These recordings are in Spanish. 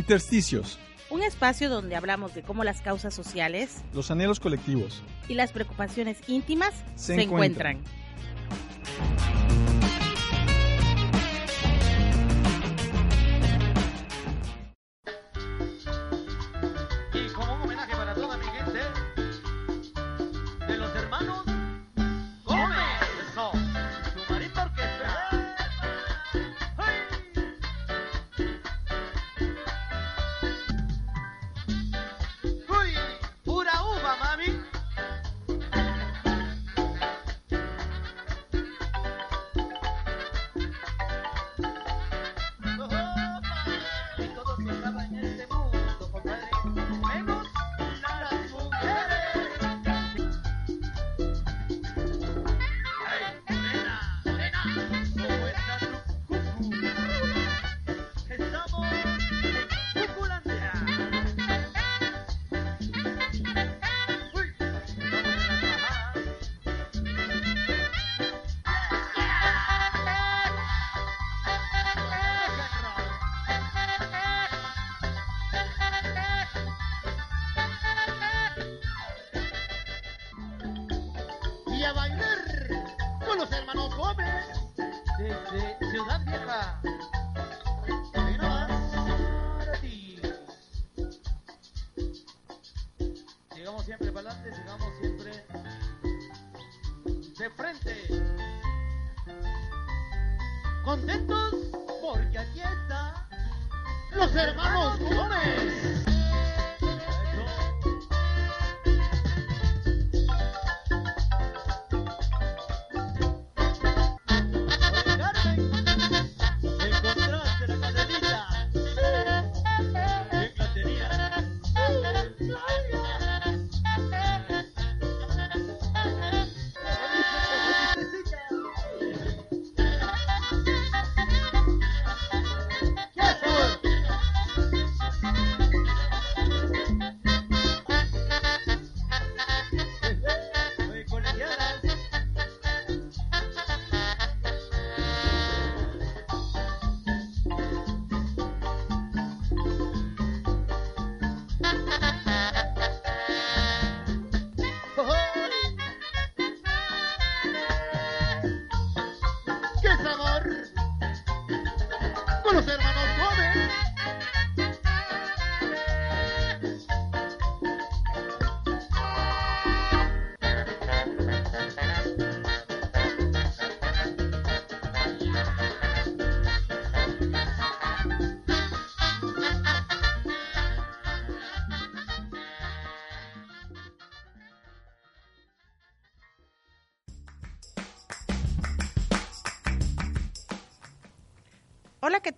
Intersticios, un espacio donde hablamos de cómo las causas sociales, los anhelos colectivos y las preocupaciones íntimas Se se, encuentran. encuentran.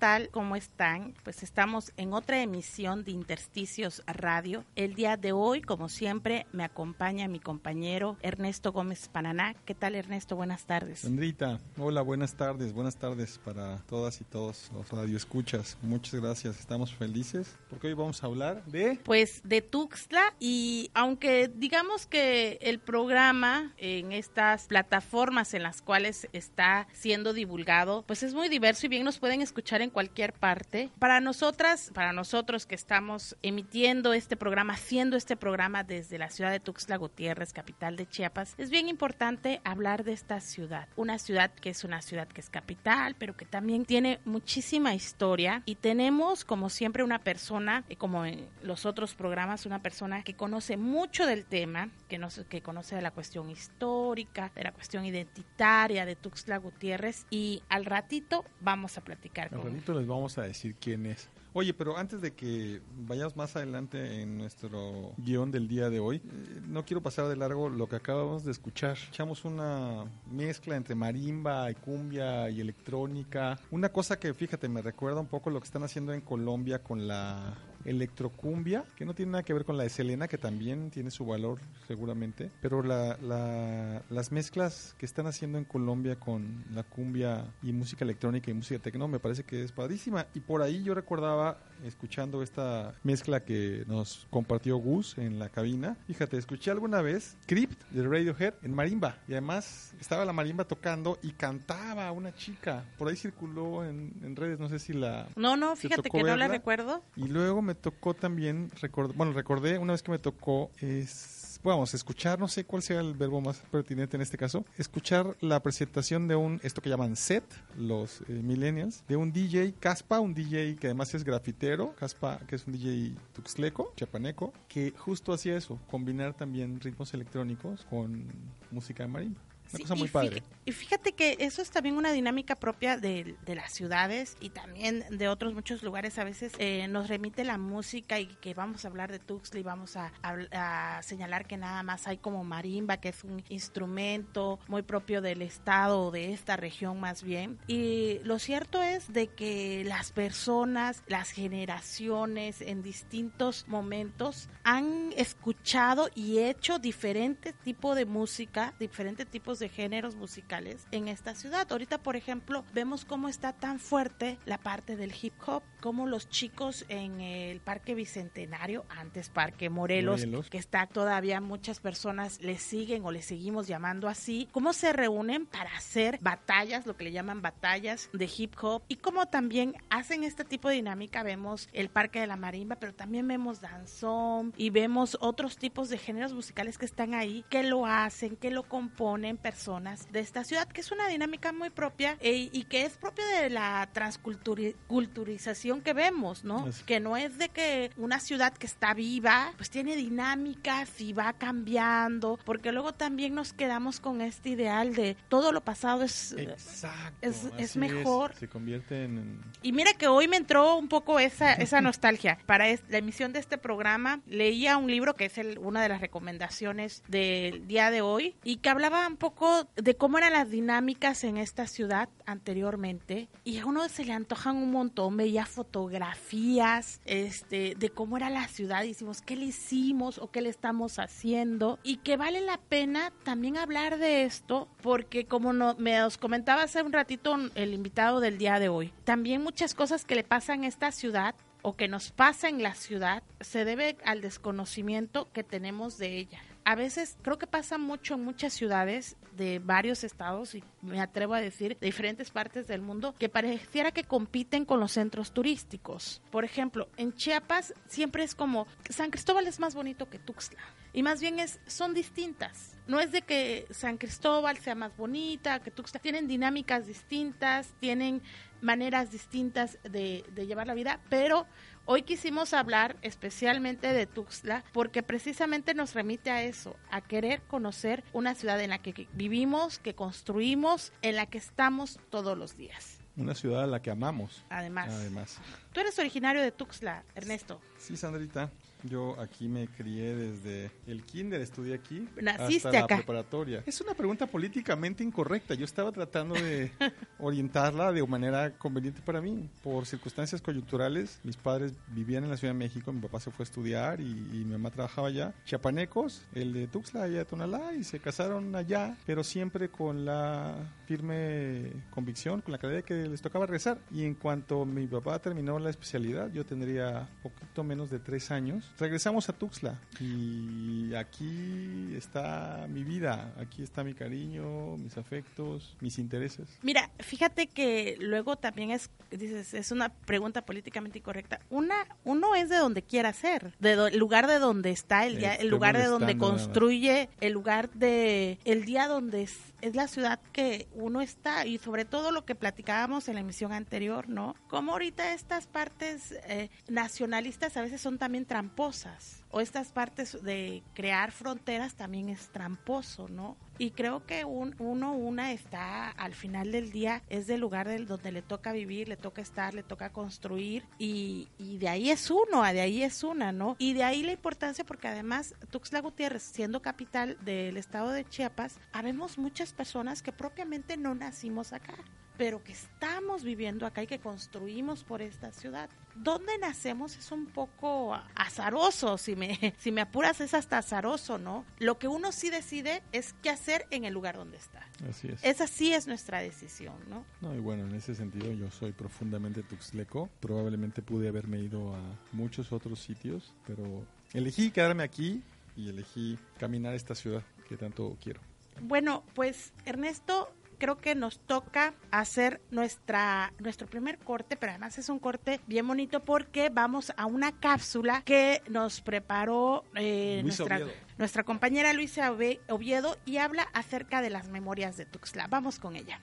Tal? ¿Cómo están? Pues estamos en otra emisión de Intersticios Radio. El día de hoy, como siempre, me acompaña mi compañero Ernesto Gómez Pananá. ¿Qué tal, Ernesto? Buenas tardes. Sandrita, hola, buenas tardes, buenas tardes para todas y todos los radioescuchas. Muchas gracias, estamos felices porque hoy vamos a hablar de... Pues de Tuxtla y aunque digamos que el programa en estas plataformas en las cuales está siendo divulgado, pues es muy diverso y bien nos pueden escuchar en cualquier parte. Para nosotras, para nosotros que estamos emitiendo este programa, haciendo este programa desde la ciudad de Tuxtla Gutiérrez, capital de Chiapas, es bien importante hablar de esta ciudad. Una ciudad que es una ciudad que es capital, pero que también tiene muchísima historia y tenemos como siempre una persona, eh, como en los otros programas, una persona que conoce mucho del tema, que, nos, que conoce de la cuestión histórica, de la cuestión identitaria de Tuxtla Gutiérrez y al ratito vamos a platicar Al con. Ratito les vamos a decir quién es. Oye, pero antes de que vayamos más adelante en nuestro guion del día de hoy, eh, no quiero pasar de largo lo que acabamos de escuchar. Echamos una mezcla entre marimba y cumbia y electrónica. Una cosa que, fíjate, me recuerda un poco lo que están haciendo en Colombia con la electrocumbia, que no tiene nada que ver con la de Selena, que también tiene su valor seguramente, pero la, la- las mezclas que están haciendo en Colombia con la cumbia y música electrónica y música tecno me parece que es padrísima. Y por ahí yo recordaba, escuchando esta mezcla que nos compartió Gus en la cabina, fíjate, escuché alguna vez Crypt de Radiohead en marimba. Y además estaba la marimba tocando y cantaba una chica. Por ahí circuló en, en redes, no sé si la... No, no, ¿Te fíjate que no la recuerdo. Y luego me tocó también, record- bueno, recordé una vez que me tocó, es, vamos, escuchar, no sé cuál sea el verbo más pertinente en este caso, escuchar la presentación de un, esto que llaman set, los eh, millennials, de un DJ, Caspa, un DJ que además es grafitero, Caspa, que es un DJ tuxleco, chapaneco, que justo hacía eso, combinar también ritmos electrónicos con música de marimba. Una Sí, cosa y muy padre. fíjate- Y fíjate que eso es también una dinámica propia de, de las ciudades y también de otros muchos lugares. A veces eh, nos remite la música y que vamos a hablar de Tuxtla y vamos a, a- a señalar que nada más hay como marimba, que es un instrumento muy propio del estado o de esta región más bien. Y lo cierto es de que las personas, las generaciones en distintos momentos han escuchado y hecho diferentes tipos de música, diferentes tipos de géneros musicales en esta ciudad. Ahorita, por ejemplo, vemos cómo está tan fuerte la parte del hip hop, como los chicos en el Parque Bicentenario, antes Parque Morelos, Morelos. que está todavía muchas personas le siguen o le seguimos llamando así, cómo se reúnen para hacer batallas, lo que le llaman batallas de hip hop y cómo también hacen este tipo de dinámica. Vemos el Parque de la Marimba, pero también vemos danzón y vemos otros tipos de géneros musicales que están ahí, que lo hacen, que lo componen personas de esta ciudad, que es una dinámica muy propia eh, y que es propia de la transculturización que vemos, ¿no? Que no es de que una ciudad que está viva, pues tiene dinámicas y va cambiando, porque luego también nos quedamos con este ideal de todo lo pasado es... Exacto. es- es mejor. Se convierte en... Y mira que hoy me entró un poco esa, esa nostalgia. Para es- la emisión de este programa leía un libro que es el- una de las recomendaciones del día de hoy y que hablaba un poco de cómo eran las dinámicas en esta ciudad anteriormente y a uno se le antojan un montón, veía fotografías este, de cómo era la ciudad y decimos qué le hicimos o qué le estamos haciendo y que vale la pena también hablar de esto porque como no, me os comentaba hace un ratito el invitado del día de hoy, también muchas cosas que le pasan a esta ciudad o que nos pasa en la ciudad se debe al desconocimiento que tenemos de ella. A veces creo que pasa mucho en muchas ciudades de varios estados y me atrevo a decir de diferentes partes del mundo que pareciera que compiten con los centros turísticos. Por ejemplo, en Chiapas siempre es como San Cristóbal es más bonito que Tuxtla y más bien es son distintas. No es de que San Cristóbal sea más bonita que Tuxtla, tienen dinámicas distintas, tienen maneras distintas de, de llevar la vida, pero hoy quisimos hablar especialmente de Tuxtla porque precisamente nos remite a eso, a querer conocer una ciudad en la que vivimos, que construimos, en la que estamos todos los días. Una ciudad a la que amamos. Además, Además. tú eres originario de Tuxtla, Ernesto. Sí, Sandrita. Yo aquí me crié desde el kinder, estudié aquí. Naciste hasta acá. la preparatoria. Es una pregunta políticamente incorrecta. Yo estaba tratando de orientarla de manera conveniente para mí. Por circunstancias coyunturales, mis padres vivían en la Ciudad de México, mi papá se fue a estudiar y, y mi mamá trabajaba allá. Chiapanecos, el de Tuxtla, allá de Tonalá, y se casaron allá, pero siempre con la firme convicción, con la claridad de que les tocaba rezar. Y en cuanto mi papá terminó la especialidad, yo tendría poquito menos de tres años, regresamos a Tuxtla. Y aquí está mi vida, aquí está mi cariño, mis afectos, mis intereses. Mira, fíjate que luego también es, dices, es una pregunta políticamente incorrecta. Una, uno es de donde quiera ser, de do- el lugar de donde está, el, día, el lugar de donde construye, el lugar de, el día donde es, es la ciudad que uno está y sobre todo lo que platicábamos en la emisión anterior, ¿no? Como ahorita estas partes eh, nacionalistas a veces son también tramposas o estas partes de crear fronteras también es tramposo, ¿no? Y creo que un, uno, una está al final del día, es del lugar del, donde le toca vivir, le toca estar, le toca construir y, y de ahí es uno, de ahí es una, ¿no? Y de ahí la importancia porque además Tuxtla Gutiérrez, siendo capital del estado de Chiapas, habemos muchas personas que propiamente no nacimos acá. Pero que estamos viviendo acá y que construimos por esta ciudad. ¿Dónde nacemos es un poco azaroso, si me, si me apuras es hasta azaroso, ¿no? Lo que uno sí decide es qué hacer en el lugar donde está. Así es. Esa sí es nuestra decisión, ¿no? No, y bueno, en ese sentido yo soy profundamente tuxleco. Probablemente pude haberme ido a muchos otros sitios, pero elegí quedarme aquí y elegí caminar esta ciudad que tanto quiero. Bueno, pues Ernesto, creo que nos toca hacer nuestra nuestro primer corte, pero además es un corte bien bonito porque vamos a una cápsula que nos preparó eh, nuestra, Oviedo. nuestra compañera Luisa Oviedo y habla acerca de las memorias de Tuxtla. Vamos con ella.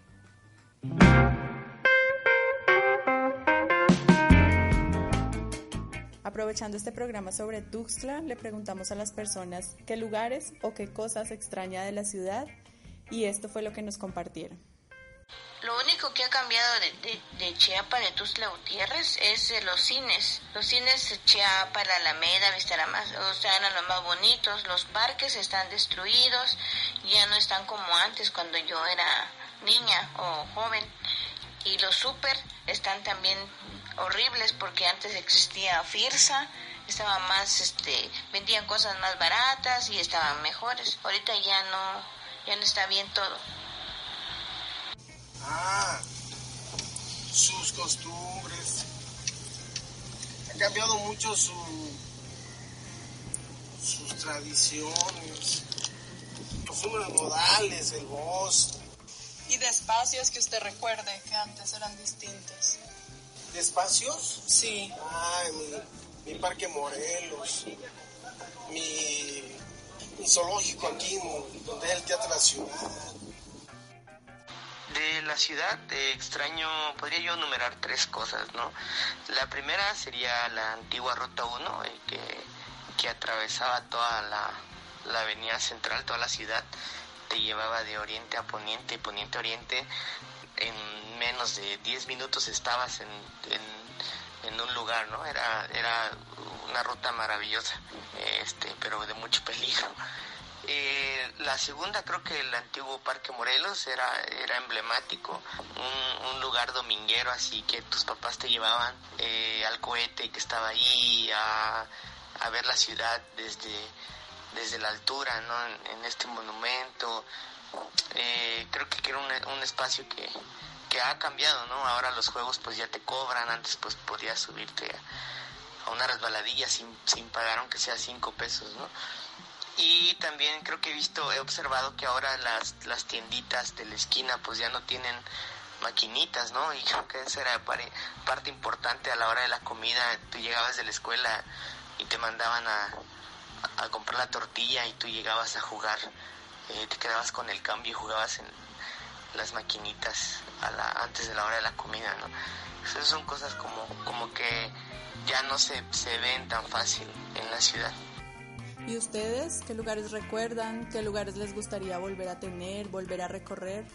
Aprovechando este programa sobre Tuxtla, le preguntamos a las personas qué lugares o qué cosas extraña de la ciudad y esto fue lo que nos compartieron. Lo único que ha cambiado de, de, Chiapa, de Tuxtla Gutiérrez, es eh, los cines. Los cines Chiapa, la Alameda, Vista o sea, eran los más bonitos. Los parques están destruidos, ya no están como antes cuando yo era niña o joven. Y los super están también horribles porque antes existía Firsa, estaba más, este, vendían cosas más baratas y estaban mejores. Ahorita ya no, ya no está bien todo. Ah, sus costumbres. Ha cambiado mucho su, sus tradiciones, costumbres modales, el voz. Y de espacios que usted recuerde que antes eran distintos. ¿De espacios? Sí. Ah, mi, mi Parque Morelos, zoológico aquí, donde es el Teatro de la Ciudad. De la ciudad extraño, podría yo enumerar tres cosas, ¿no? La primera sería la antigua Ruta 1, eh, que, que atravesaba toda la, la avenida central, toda la ciudad, te llevaba de oriente a poniente poniente a oriente. En menos de 10 minutos estabas en, en un lugar, ¿no? Era, era una ruta maravillosa, este, pero de mucho peligro. Eh, la segunda creo que el antiguo Parque Morelos era, era emblemático, un, lugar dominguero así que tus papás te llevaban eh, al cohete que estaba ahí a, ver la ciudad desde, desde la altura, ¿no? En, este monumento. Eh, creo que era un espacio que, que ha cambiado, ¿no? Ahora los juegos pues ya te cobran, antes pues podías subirte a, una resbaladilla sin, sin pagar aunque sea cinco pesos, ¿no? Y también creo que he visto, he observado que ahora las, las tienditas de la esquina pues ya no tienen maquinitas, ¿no? Y creo que esa era parte importante a la hora de la comida. Tú llegabas de la escuela y te mandaban a, a comprar la tortilla y tú llegabas a jugar. Eh, te quedabas con el cambio y jugabas en las maquinitas a la, antes de la hora de la comida, ¿no? Esas son cosas como, como que ya no se, se ven tan fácil en la ciudad. ¿Y ustedes qué lugares recuerdan? ¿Qué lugares les gustaría volver a tener, volver a recorrer?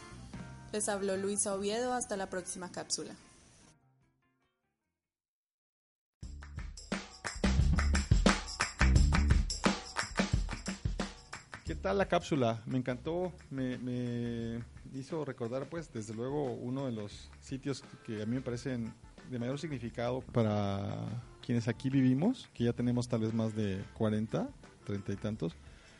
Les habló Luisa Oviedo, hasta la próxima cápsula. ¿Qué tal la cápsula? Me encantó, me, me hizo recordar pues desde luego uno de los sitios que a mí me parecen de mayor significado para quienes aquí vivimos, que ya tenemos tal vez más de 40, 30 y tantos.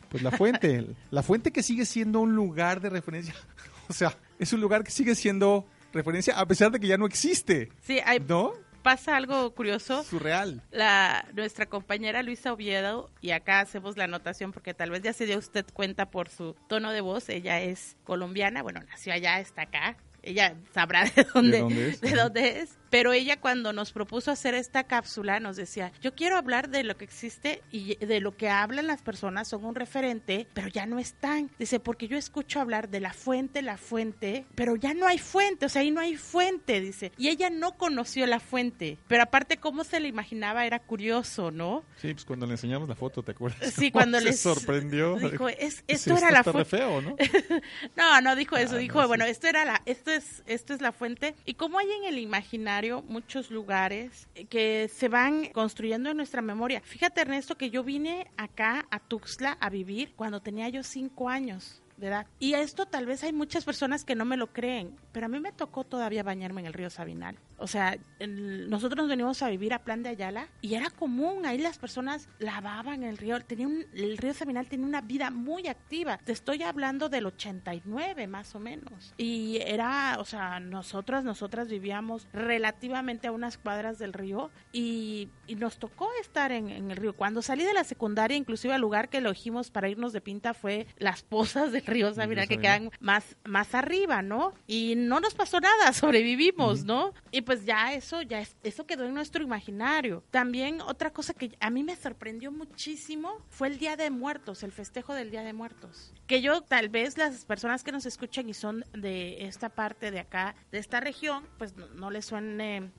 Pues la fuente, la fuente que sigue siendo un lugar de referencia, o sea, es un lugar que sigue siendo referencia a pesar de que ya no existe, Sí, hay, ¿no? Pasa algo curioso. Surreal. La, nuestra compañera Luisa Oviedo, y acá hacemos la anotación porque tal vez ya se dio usted cuenta por su tono de voz, ella es colombiana, bueno, nació allá, está acá, ella sabrá de dónde, dónde es? de dónde es. Pero ella cuando nos propuso hacer esta cápsula nos decía, yo quiero hablar de lo que existe y de lo que hablan las personas, son un referente, pero ya no están. Dice, porque yo escucho hablar de la fuente, la fuente, pero ya no hay fuente, o sea, ahí no hay fuente, dice. Y ella no conoció la fuente, pero aparte cómo se le imaginaba era curioso, ¿no? Sí, pues cuando le enseñamos la foto, ¿te acuerdas? Sí, Cómo cuando les sorprendió. Dijo, es, Sí, esto esto era la fuente. feo, ¿no? No, no dijo eso, Ah, dijo, no, sí. bueno, esto era la, esto es, esto es la fuente. Y como hay en el imaginario muchos lugares que se van construyendo en nuestra memoria. Fíjate, Ernesto, que yo vine acá a Tuxtla a vivir cuando tenía yo cinco años. De edad. Y esto tal vez hay muchas personas que no me lo creen, pero a mí me tocó todavía bañarme en el río Sabinal. O sea, nosotros nos venimos a vivir a Plan de Ayala y era común, ahí las personas lavaban el río, tenía un- el río Sabinal tenía una vida muy activa. Te estoy hablando del 89 más o menos. Y era, o sea, nosotras, nosotras vivíamos relativamente a unas cuadras del río y, nos tocó estar en, en el río. Cuando salí de la secundaria, inclusive el lugar que elegimos para irnos de pinta fue las pozas del río Sabinal, que Sabinal. quedan más, más arriba, ¿no? Y no nos pasó nada, sobrevivimos, ¿no? Y pues ya eso, ya es- eso quedó en nuestro imaginario. También otra cosa que a mí me sorprendió muchísimo fue el Día de Muertos, el festejo del Día de Muertos. Que yo, tal vez las personas que nos escuchan y son de esta parte de acá, de esta región, pues no, no les suene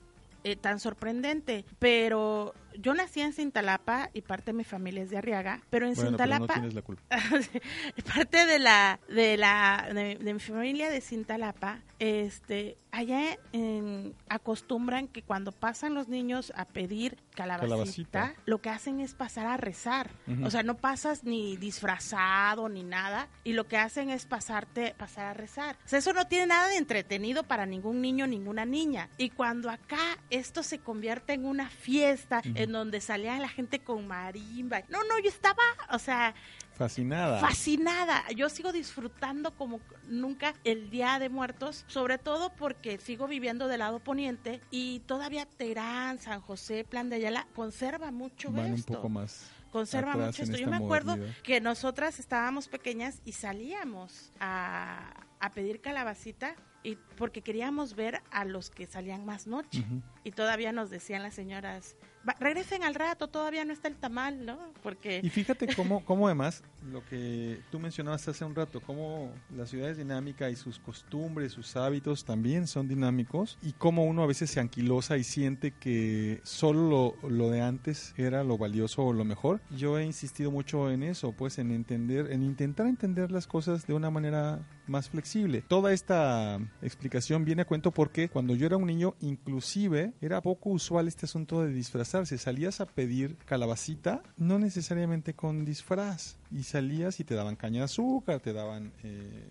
eh, tan sorprendente. Pero yo nací en Cintalapa y parte de mi familia es de Arriaga, pero en Bueno, pero no Cintalapa tienes la culpa. parte de la de la de, de mi familia de Cintalapa este allá en- acostumbran que cuando pasan los niños a pedir calabacita, Calabacita. lo que hacen es pasar a rezar. O sea no pasas ni disfrazado ni nada y lo que hacen es pasarte pasar a rezar. O sea eso no tiene nada de entretenido para ningún niño ninguna niña. Y cuando acá esto se convierte en una fiesta en donde salía la gente con marimba no no yo estaba o sea Fascinada. fascinada. Yo sigo disfrutando como nunca el Día de Muertos, sobre todo porque sigo viviendo del lado poniente y todavía Terán, San José, Plan de Ayala conserva mucho Van un esto. poco más. conserva mucho en esto. Yo me acuerdo modernidad. que nosotras estábamos pequeñas y salíamos a, a pedir calabacita y porque queríamos ver a los que salían más noche. Y todavía nos decían las señoras, "Va- regresen al rato, todavía no está el tamal, ¿no? Porque Y fíjate cómo, cómo además lo que tú mencionabas hace un rato, cómo la ciudad es dinámica y sus costumbres, sus hábitos también son dinámicos y cómo uno a veces se anquilosa y siente que solo lo, lo de antes era lo valioso o lo mejor. Yo he insistido mucho en eso, pues en entender, en intentar entender las cosas de una manera más flexible. Toda esta explicación viene a cuento porque cuando yo era un niño, inclusive era poco usual este asunto de disfrazarse. Salías a pedir calabacita, no necesariamente con disfraz, y salías y te daban caña de azúcar, te daban eh,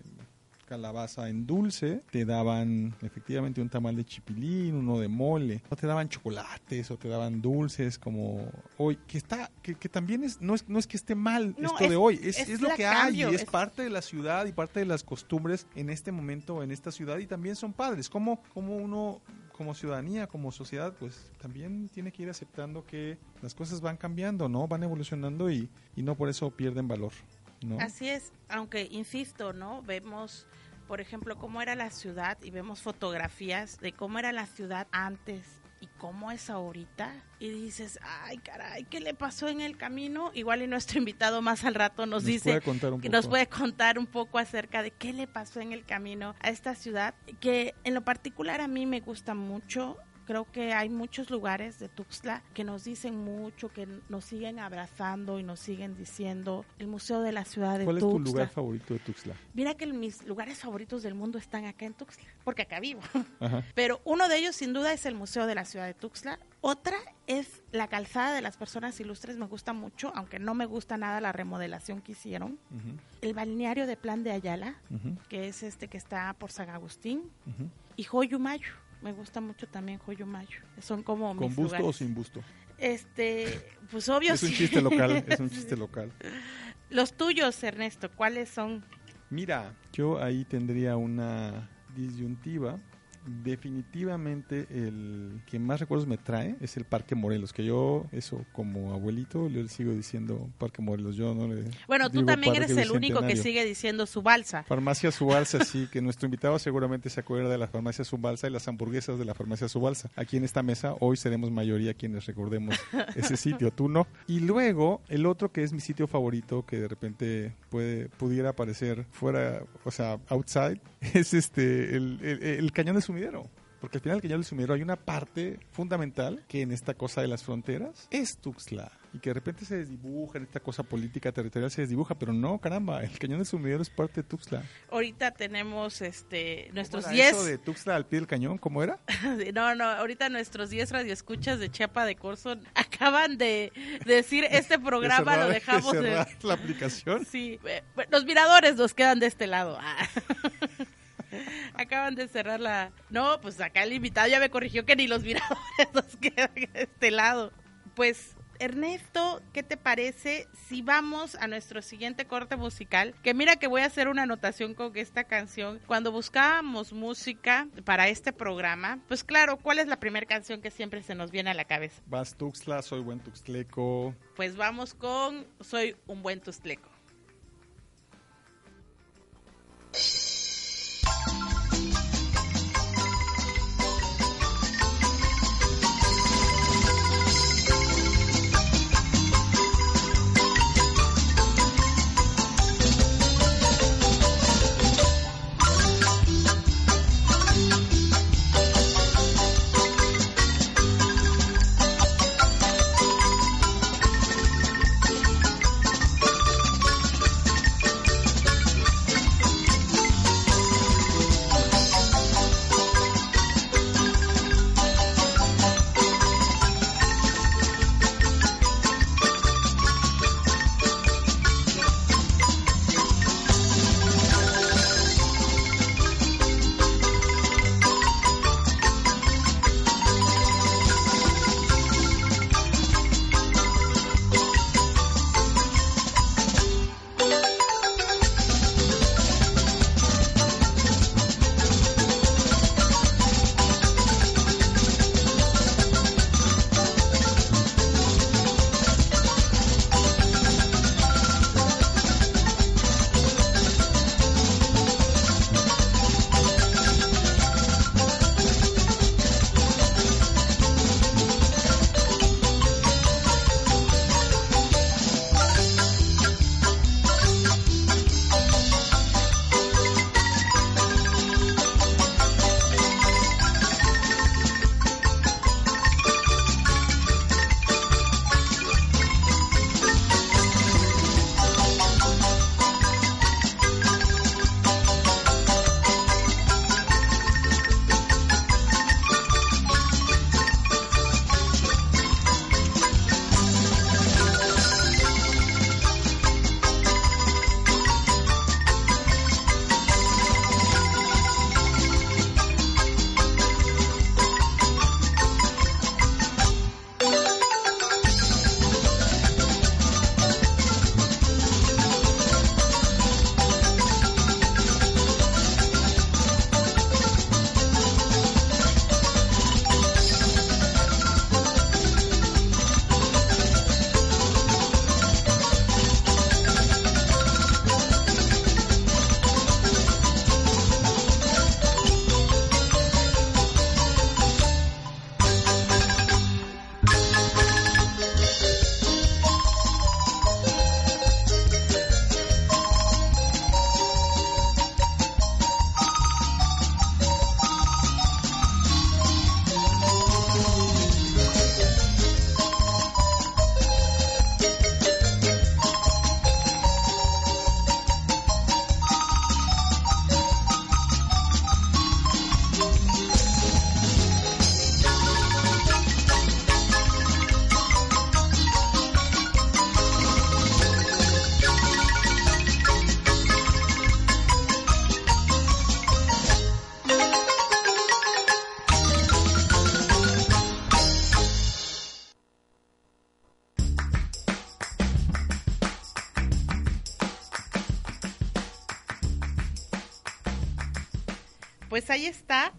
calabaza en dulce, te daban efectivamente un tamal de chipilín, uno de mole, o te daban chocolates o te daban dulces como hoy, que está, que, que también es no, es, no es que esté mal No, esto es- de hoy, es, es es lo que cambio, hay, y es, es- parte de la ciudad y parte de las costumbres en este momento, en esta ciudad, y también son padres. Como, como uno, como ciudadanía, como sociedad, pues también tiene que ir aceptando que las cosas van cambiando, ¿no? Van evolucionando y, y no por eso pierden valor, ¿no? Así es, aunque insisto, ¿no? Vemos, por ejemplo, cómo era la ciudad y vemos fotografías de cómo era la ciudad antes y cómo es ahorita. Y dices, ay, caray, ¿qué le pasó en el camino? Igual y nuestro invitado más al rato nos, Nos dice puede que nos puede contar un poco acerca de qué le pasó en el camino a esta ciudad, que en lo particular a mí me gusta mucho. Creo que hay muchos lugares de Tuxtla que nos dicen mucho, que nos siguen abrazando y nos siguen diciendo. El Museo de la Ciudad de ¿Cuál es tu Tuxtla. lugar favorito de Tuxtla? Mira que mis lugares favoritos del mundo están acá en Tuxtla, porque acá vivo. Ajá. Pero uno de ellos sin duda es el Museo de la Ciudad de Tuxtla. Otra es la calzada de las personas ilustres, me gusta mucho, aunque no me gusta nada la remodelación que hicieron. El balneario de Plan de Ayala, que es este que está por San Agustín, ujú. y Joyumayo. Me gusta mucho también Joyumayo. Son como ¿Con mis busto o lugares. sin busto? Este, pues obvio Es un sí. chiste local, es un chiste local. Los tuyos, Ernesto, ¿cuáles son? Mira, yo ahí tendría una disyuntiva. Definitivamente el que más recuerdos me trae es el Parque Morelos, que yo, eso como abuelito, le sigo diciendo Parque Morelos. Yo no le Bueno, tú también Parque eres el único que sigue diciendo su balsa. Farmacia Subalsa, sí, que nuestro invitado seguramente se acuerda de la Farmacia Subalsa y las hamburguesas de la Farmacia Subalsa. Aquí en esta mesa hoy seremos mayoría quienes recordemos ese sitio, tú no. Y luego el otro que es mi sitio favorito que de repente puede pudiera aparecer fuera, o sea, outside, es este el, el- el cañón de sumidero. Porque al final del cañón del sumidero hay una parte fundamental que en esta cosa de las fronteras es Tuxtla. Y que de repente se desdibuja, en esta cosa política territorial se desdibuja, pero no, caramba, el cañón del sumidero es parte de Tuxtla. Ahorita tenemos este nuestros ¿Cómo era 10 eso de Tuxtla al pie del cañón? ¿Cómo era? No, no, ahorita nuestros 10 radioescuchas de Chiapa de Corzo acaban de decir este programa De lo dejamos de de... cerrar la aplicación. Sí, eh, los miradores nos quedan de este lado. Acaban de cerrar la... No, pues acá el invitado ya me corrigió que ni los miradores nos quedan de este lado. Pues, Ernesto, ¿qué te parece si vamos a nuestro siguiente corte musical? Que mira que voy a hacer una anotación con esta canción. Cuando buscábamos música para este programa, pues claro, ¿cuál es la primera canción que siempre se nos viene a la cabeza? Vas Tuxtla, soy buen Tuxtleco. Pues vamos con Soy un buen Tustleco.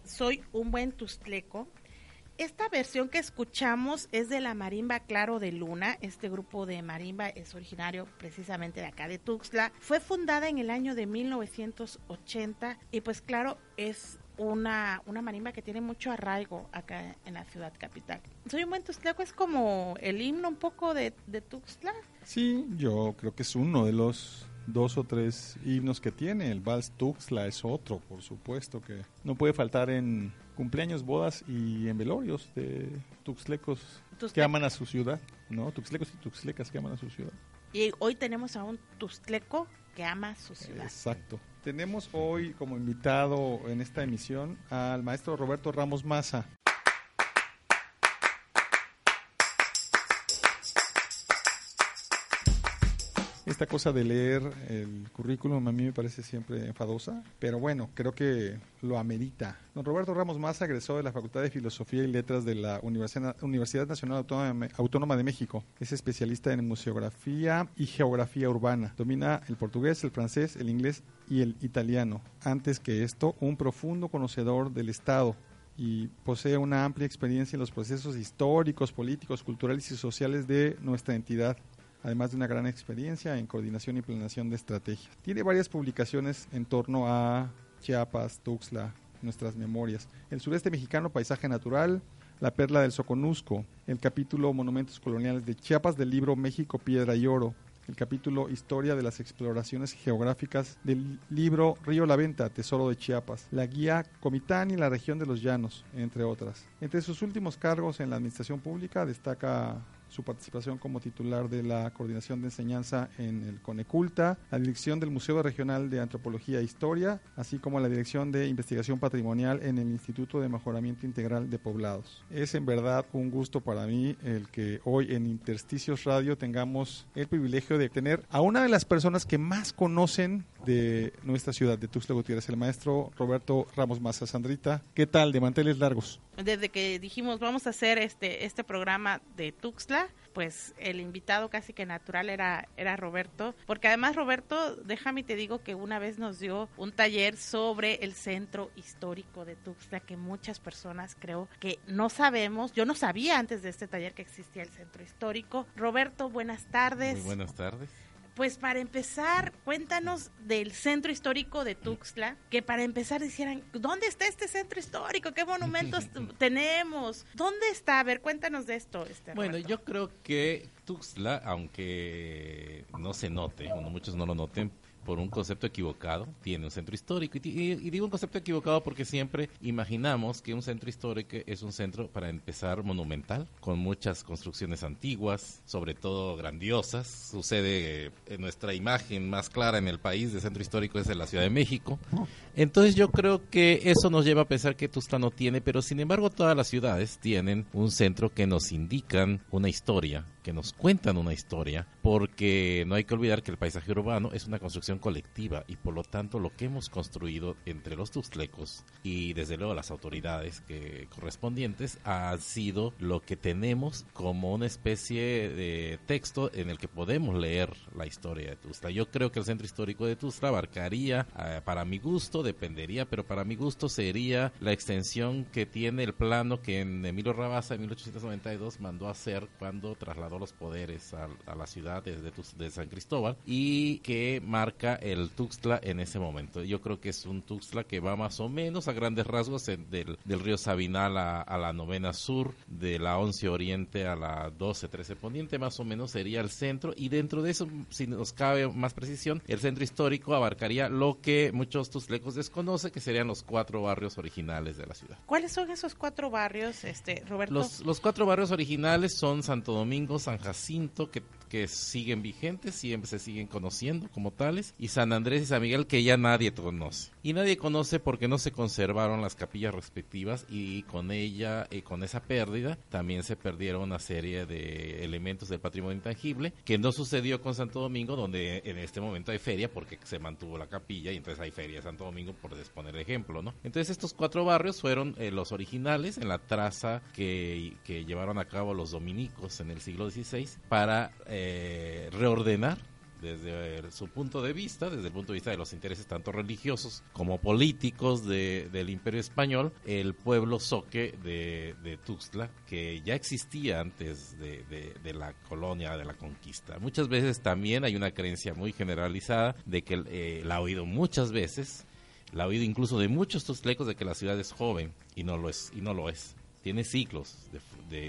Soy un buen tustleco. Esta versión que escuchamos es de la Marimba Claro de Luna. Este grupo de marimba es originario precisamente de acá de Tuxtla. Fue fundada en el año de 1980 y pues claro, es una, una marimba que tiene mucho arraigo acá en la ciudad capital. Soy un buen tustleco, es como el himno un poco de, de Tuxtla. Sí, yo creo que es uno de los dos o tres himnos que tiene. El Vals Tuxtla es otro, por supuesto, que no puede faltar en cumpleaños, bodas y en velorios de tuxtlecos que Tuxtleco. aman a su ciudad, ¿no? Tuxtlecos y tuxtlecas que aman a su ciudad. Y hoy tenemos a un tustleco que ama su ciudad. Exacto. Tenemos hoy como invitado en esta emisión al maestro Roberto Ramos Maza. Esta cosa de leer el currículum a mí me parece siempre enfadosa, pero bueno, creo que lo amerita. Don Roberto Ramos Maza egresó de la Facultad de Filosofía y Letras de la Universidad, Nacional Autónoma de México. Es especialista en museografía y geografía urbana. Domina el portugués, el francés, el inglés y el italiano. Antes que esto, un profundo conocedor del Estado, y posee una amplia experiencia en los procesos históricos, políticos, culturales y sociales de nuestra entidad, además de una gran experiencia en coordinación y planeación de estrategias. Tiene varias publicaciones en torno a Chiapas, Tuxtla, nuestras memorias. El sureste mexicano, paisaje natural, la perla del Soconusco, el capítulo Monumentos Coloniales de Chiapas del libro México, Piedra y Oro, el capítulo Historia de las exploraciones geográficas del libro Río La Venta, Tesoro de Chiapas, la guía Comitán y la región de los Llanos, entre otras. Entre sus últimos cargos en la administración pública destaca su participación como titular de la Coordinación de Enseñanza en el Coneculta, la dirección del Museo Regional de Antropología e Historia, así como la dirección de Investigación Patrimonial en el Instituto de Mejoramiento Integral de Poblados. Es en verdad un gusto para mí el que hoy en Intersticios Radio tengamos el privilegio de tener a una de las personas que más conocen de nuestra ciudad, de Tuxtla Gutiérrez, el maestro Roberto Ramos Maza Sandrita. ¿Qué tal? De manteles largos. Desde que dijimos vamos a hacer este, este programa de Tuxtla, pues el invitado casi que natural era, era Roberto, porque además Roberto, déjame te digo que una vez nos dio un taller sobre el centro histórico de Tuxtla, que muchas personas creo que no sabemos, yo no sabía antes de este taller que existía el centro histórico. Roberto, buenas tardes. Muy buenas tardes. Pues para empezar, cuéntanos del centro histórico de Tuxtla, que para empezar dijeran, ¿dónde está este centro histórico? ¿Qué monumentos tenemos? ¿Dónde está? A ver, cuéntanos de esto. Este bueno, yo creo que Tuxtla, aunque no se note, o no muchos no lo noten, por un concepto equivocado, tiene un centro histórico. Y, digo un concepto equivocado porque siempre imaginamos que un centro histórico es un centro, para empezar, monumental, con muchas construcciones antiguas, sobre todo grandiosas. Sucede eh, en nuestra imagen más clara en el país de centro histórico es en la Ciudad de México. Entonces yo creo que eso nos lleva a pensar que Tuxtla no tiene, pero sin embargo todas las ciudades tienen un centro que nos indican una historia, que nos cuentan una historia, porque no hay que olvidar que el paisaje urbano es una construcción colectiva y por lo tanto lo que hemos construido entre los tuxtlecos y desde luego las autoridades que correspondientes ha sido lo que tenemos como una especie de texto en el que podemos leer la historia de Tuxtla. Yo creo que el centro histórico de Tuxtla abarcaría, eh, para mi gusto, dependería, pero para mi gusto sería la extensión que tiene el plano que en Emilio Rabasa en 1892 mandó a hacer cuando trasladó los poderes a, a la ciudad desde de San Cristóbal y que marca el Tuxtla en ese momento. Yo creo que es un Tuxtla que va más o menos a grandes rasgos en- del, del río Sabinal a, a la novena sur, de la 11 oriente a la 12, 13 poniente, más o menos sería el centro y dentro de eso, si nos cabe más precisión, el centro histórico abarcaría lo que muchos tuxtlecos desconocen, que serían los cuatro barrios originales de la ciudad. ¿Cuáles son esos cuatro barrios, este Roberto? Los, los cuatro barrios originales son Santo Domingo, San Jacinto, que, que siguen vigentes, siempre se siguen conociendo como tales, y San Andrés y San Miguel, que ya nadie conoce. Y nadie conoce porque no se conservaron las capillas respectivas y con ella, y con esa pérdida, también se perdieron una serie de elementos del patrimonio intangible, que no sucedió con Santo Domingo, donde en este momento hay feria porque se mantuvo la capilla y entonces hay feria de Santo Domingo, por exponer ejemplo, ¿no? Entonces estos cuatro barrios fueron eh, los originales en la traza que, que llevaron a cabo los dominicos en el siglo XVI para eh, reordenar desde eh, su punto de vista, desde el punto de vista de los intereses tanto religiosos como políticos de- del imperio español, el pueblo soque de, de Tuxtla, que ya existía antes de, la colonia, de la conquista. Muchas veces también hay una creencia muy generalizada de que eh, la ha oído muchas veces, la ha oído incluso de muchos tuxtlecos de que la ciudad es joven y no lo es, y no lo es. Tiene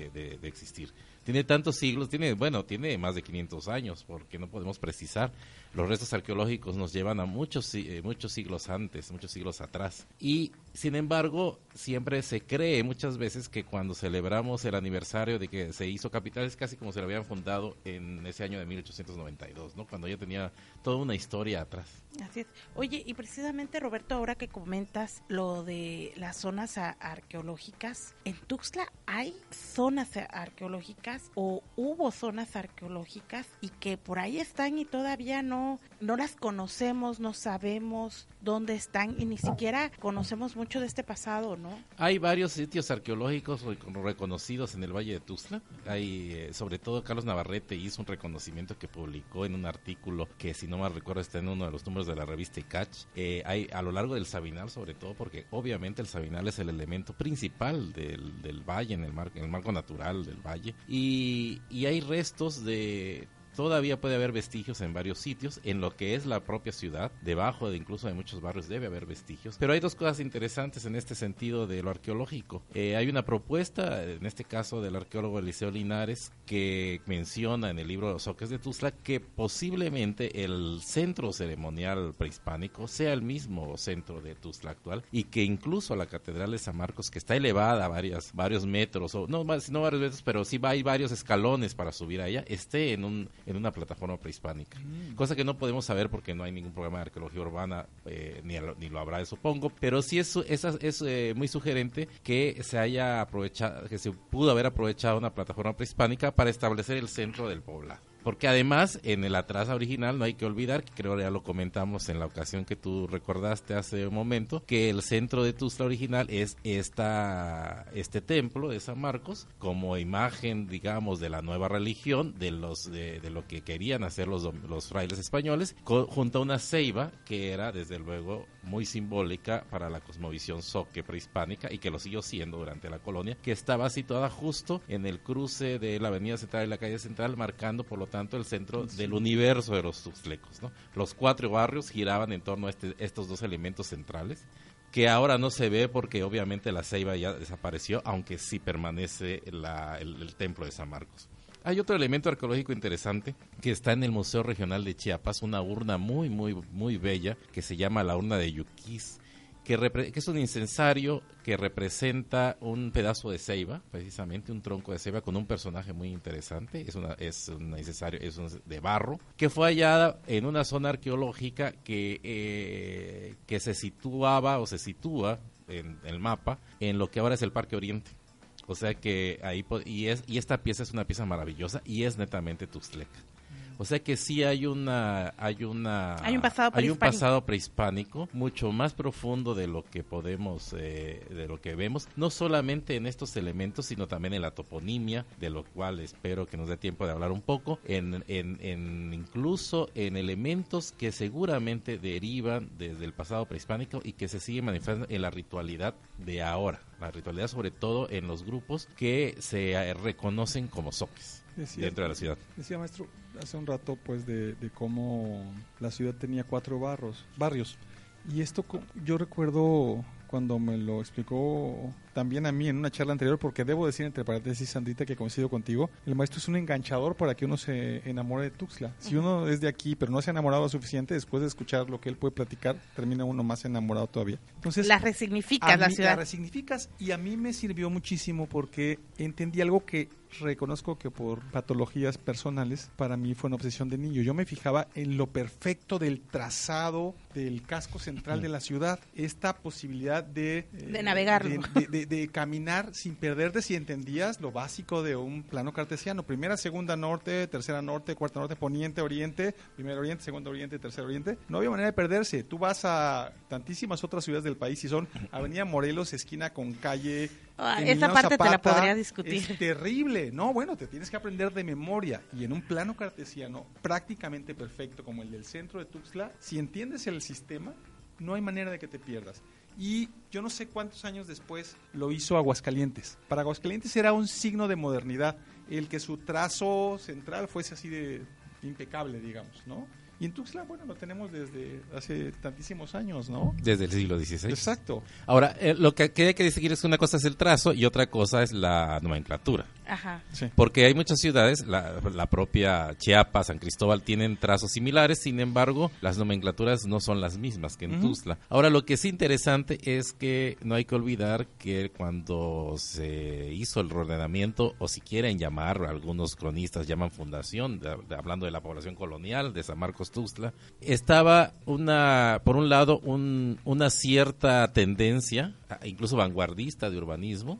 de- de existir. Tiene tantos siglos, tiene, bueno, tiene más de 500 años, porque no podemos precisar. Los restos arqueológicos nos llevan a muchos, eh, muchos siglos antes, muchos siglos atrás. Y, sin embargo, siempre se cree muchas veces que cuando celebramos el aniversario de que se hizo capital es casi como si lo habían fundado en ese año de 1892, ¿no? Cuando ya tenía toda una historia atrás. Así es. Oye, y precisamente Roberto, ahora que comentas lo de las zonas arqueológicas, en Tuxtla hay zonas arqueológicas o hubo zonas arqueológicas y que por ahí están y todavía no, no las conocemos, no sabemos dónde están y ni siquiera conocemos mucho de este pasado, ¿no? Hay varios sitios arqueológicos rec- reconocidos en el Valle de Tuxtla. Hay, eh, sobre todo Carlos Navarrete hizo un reconocimiento que publicó en un artículo que, si no mal recuerdo, está en uno de los números de la revista ICACH. Eh, hay a lo largo del Sabinal, sobre todo, porque obviamente el Sabinal es el elemento principal del, del valle, en el, mar- en el marco natural del valle. Y, y hay restos de Todavía puede haber vestigios en varios sitios, en lo que es la propia ciudad, debajo de incluso de muchos barrios debe haber vestigios. Pero hay dos cosas interesantes en este sentido de lo arqueológico. Eh, hay una propuesta, en este caso del arqueólogo Eliseo Linares, que menciona en el libro Los Soques de Tuzla que posiblemente el centro ceremonial prehispánico sea el mismo centro de Tuzla actual y que incluso la Catedral de San Marcos, que está elevada a varias, varios metros, o no, no varios metros, pero sí hay varios escalones para subir a ella, esté en, un, en una plataforma prehispánica. Cosa que no podemos saber porque no hay ningún programa de arqueología urbana, eh, ni, lo- ni lo habrá, supongo, pero sí es, es, es, eh, muy sugerente que se haya aprovechado, que se pudo haber aprovechado una plataforma prehispánica para establecer el centro del poblado. Porque además, en el atrás original no hay que olvidar, que creo ya lo comentamos en la ocasión que tú recordaste hace un momento, que el centro de Tuzla original es esta, este templo de San Marcos como imagen, digamos, de la nueva religión, de los de, de lo que querían hacer los, los frailes españoles, junto a una ceiba que era, desde luego, muy simbólica para la cosmovisión soque prehispánica y que lo siguió siendo durante la colonia, que estaba situada justo en el cruce de la avenida central y la calle central, marcando por lo tanto el centro del universo de los tuxtlecos. ¿no? Los cuatro barrios giraban en torno a este- estos dos elementos centrales que ahora no se ve porque obviamente la ceiba ya desapareció, aunque sí permanece la- el, el templo de San Marcos. Hay otro elemento arqueológico interesante que está en el Museo Regional de Chiapas, una urna muy, muy, muy bella que se llama la urna de Yuquis, que, es un incensario que representa un pedazo de ceiba, precisamente un tronco de ceiba con un personaje muy interesante. Es, una, es un incensario es un- de barro, que fue hallada en una zona arqueológica que, eh, que se situaba o se sitúa en el mapa en lo que ahora es el Parque Oriente. O sea que ahí y es y esta pieza es una pieza maravillosa y es netamente tuxtleca. O sea que sí hay una hay una Hay un pasado hay un prehispánico. pasado prehispánico mucho más profundo de lo que podemos eh, de lo que vemos no solamente en estos elementos sino también en la toponimia de lo cual espero que nos dé tiempo de hablar un poco en, en, en incluso en elementos que seguramente derivan desde el pasado prehispánico y que se siguen manifestando en la ritualidad de ahora la ritualidad sobre todo en los grupos que se eh, reconocen como soques Decía- dentro de la ciudad Decía maestro hace un rato pues de, de cómo la ciudad tenía cuatro barrios, barrios. Y esto yo recuerdo cuando me lo explicó también a mí en una charla anterior, porque debo decir entre paréntesis, Sandrita, que coincido contigo, el maestro es un enganchador para que uno se enamore de Tuxtla. Si uno es de aquí, pero no se ha enamorado lo suficiente, después de escuchar lo que él puede platicar, termina uno más enamorado todavía. Entonces, La resignificas la ciudad. resignificas y a mí me sirvió muchísimo porque entendí algo que reconozco que por patologías personales para mí fue una obsesión de niño. Yo me fijaba en lo perfecto del trazado del casco central de la ciudad, esta posibilidad de eh, De navegarlo. de, de- de- de caminar sin perderte si entendías lo básico de un plano cartesiano, primera, segunda norte, tercera norte, cuarta norte, poniente, oriente, primer oriente, segundo oriente, tercer oriente. No había manera de perderse. Tú vas a tantísimas otras ciudades del país y son Avenida Morelos, esquina con calle. Esa parte te la podría discutir. Es terrible. No, bueno, te tienes que aprender de memoria. Y en un plano cartesiano prácticamente perfecto como el del centro de Tuxtla, si entiendes el sistema, no hay manera de que te pierdas. Y yo no sé cuántos años después lo hizo Aguascalientes. Para Aguascalientes era un signo de modernidad el que su trazo central fuese así de impecable, digamos, ¿no? Y en Tuxtla, bueno, lo tenemos desde hace tantísimos años, ¿no? desde el siglo XVI Exacto. Ahora, eh, lo que, que hay que distinguir es que una cosa es el trazo y otra cosa es la nomenclatura. Ajá. Sí. Porque hay muchas ciudades, la, la propia Chiapas, San Cristóbal, tienen trazos similares, sin embargo, las nomenclaturas no son las mismas que en Ujú. Tuzla. Ahora, lo que es interesante es que no hay que olvidar que cuando se hizo el ordenamiento, o si quieren llamar, algunos cronistas llaman fundación, de- de- hablando de la población colonial de San Marcos Tuxtla, estaba una, por un lado, un- una cierta tendencia, incluso vanguardista de urbanismo,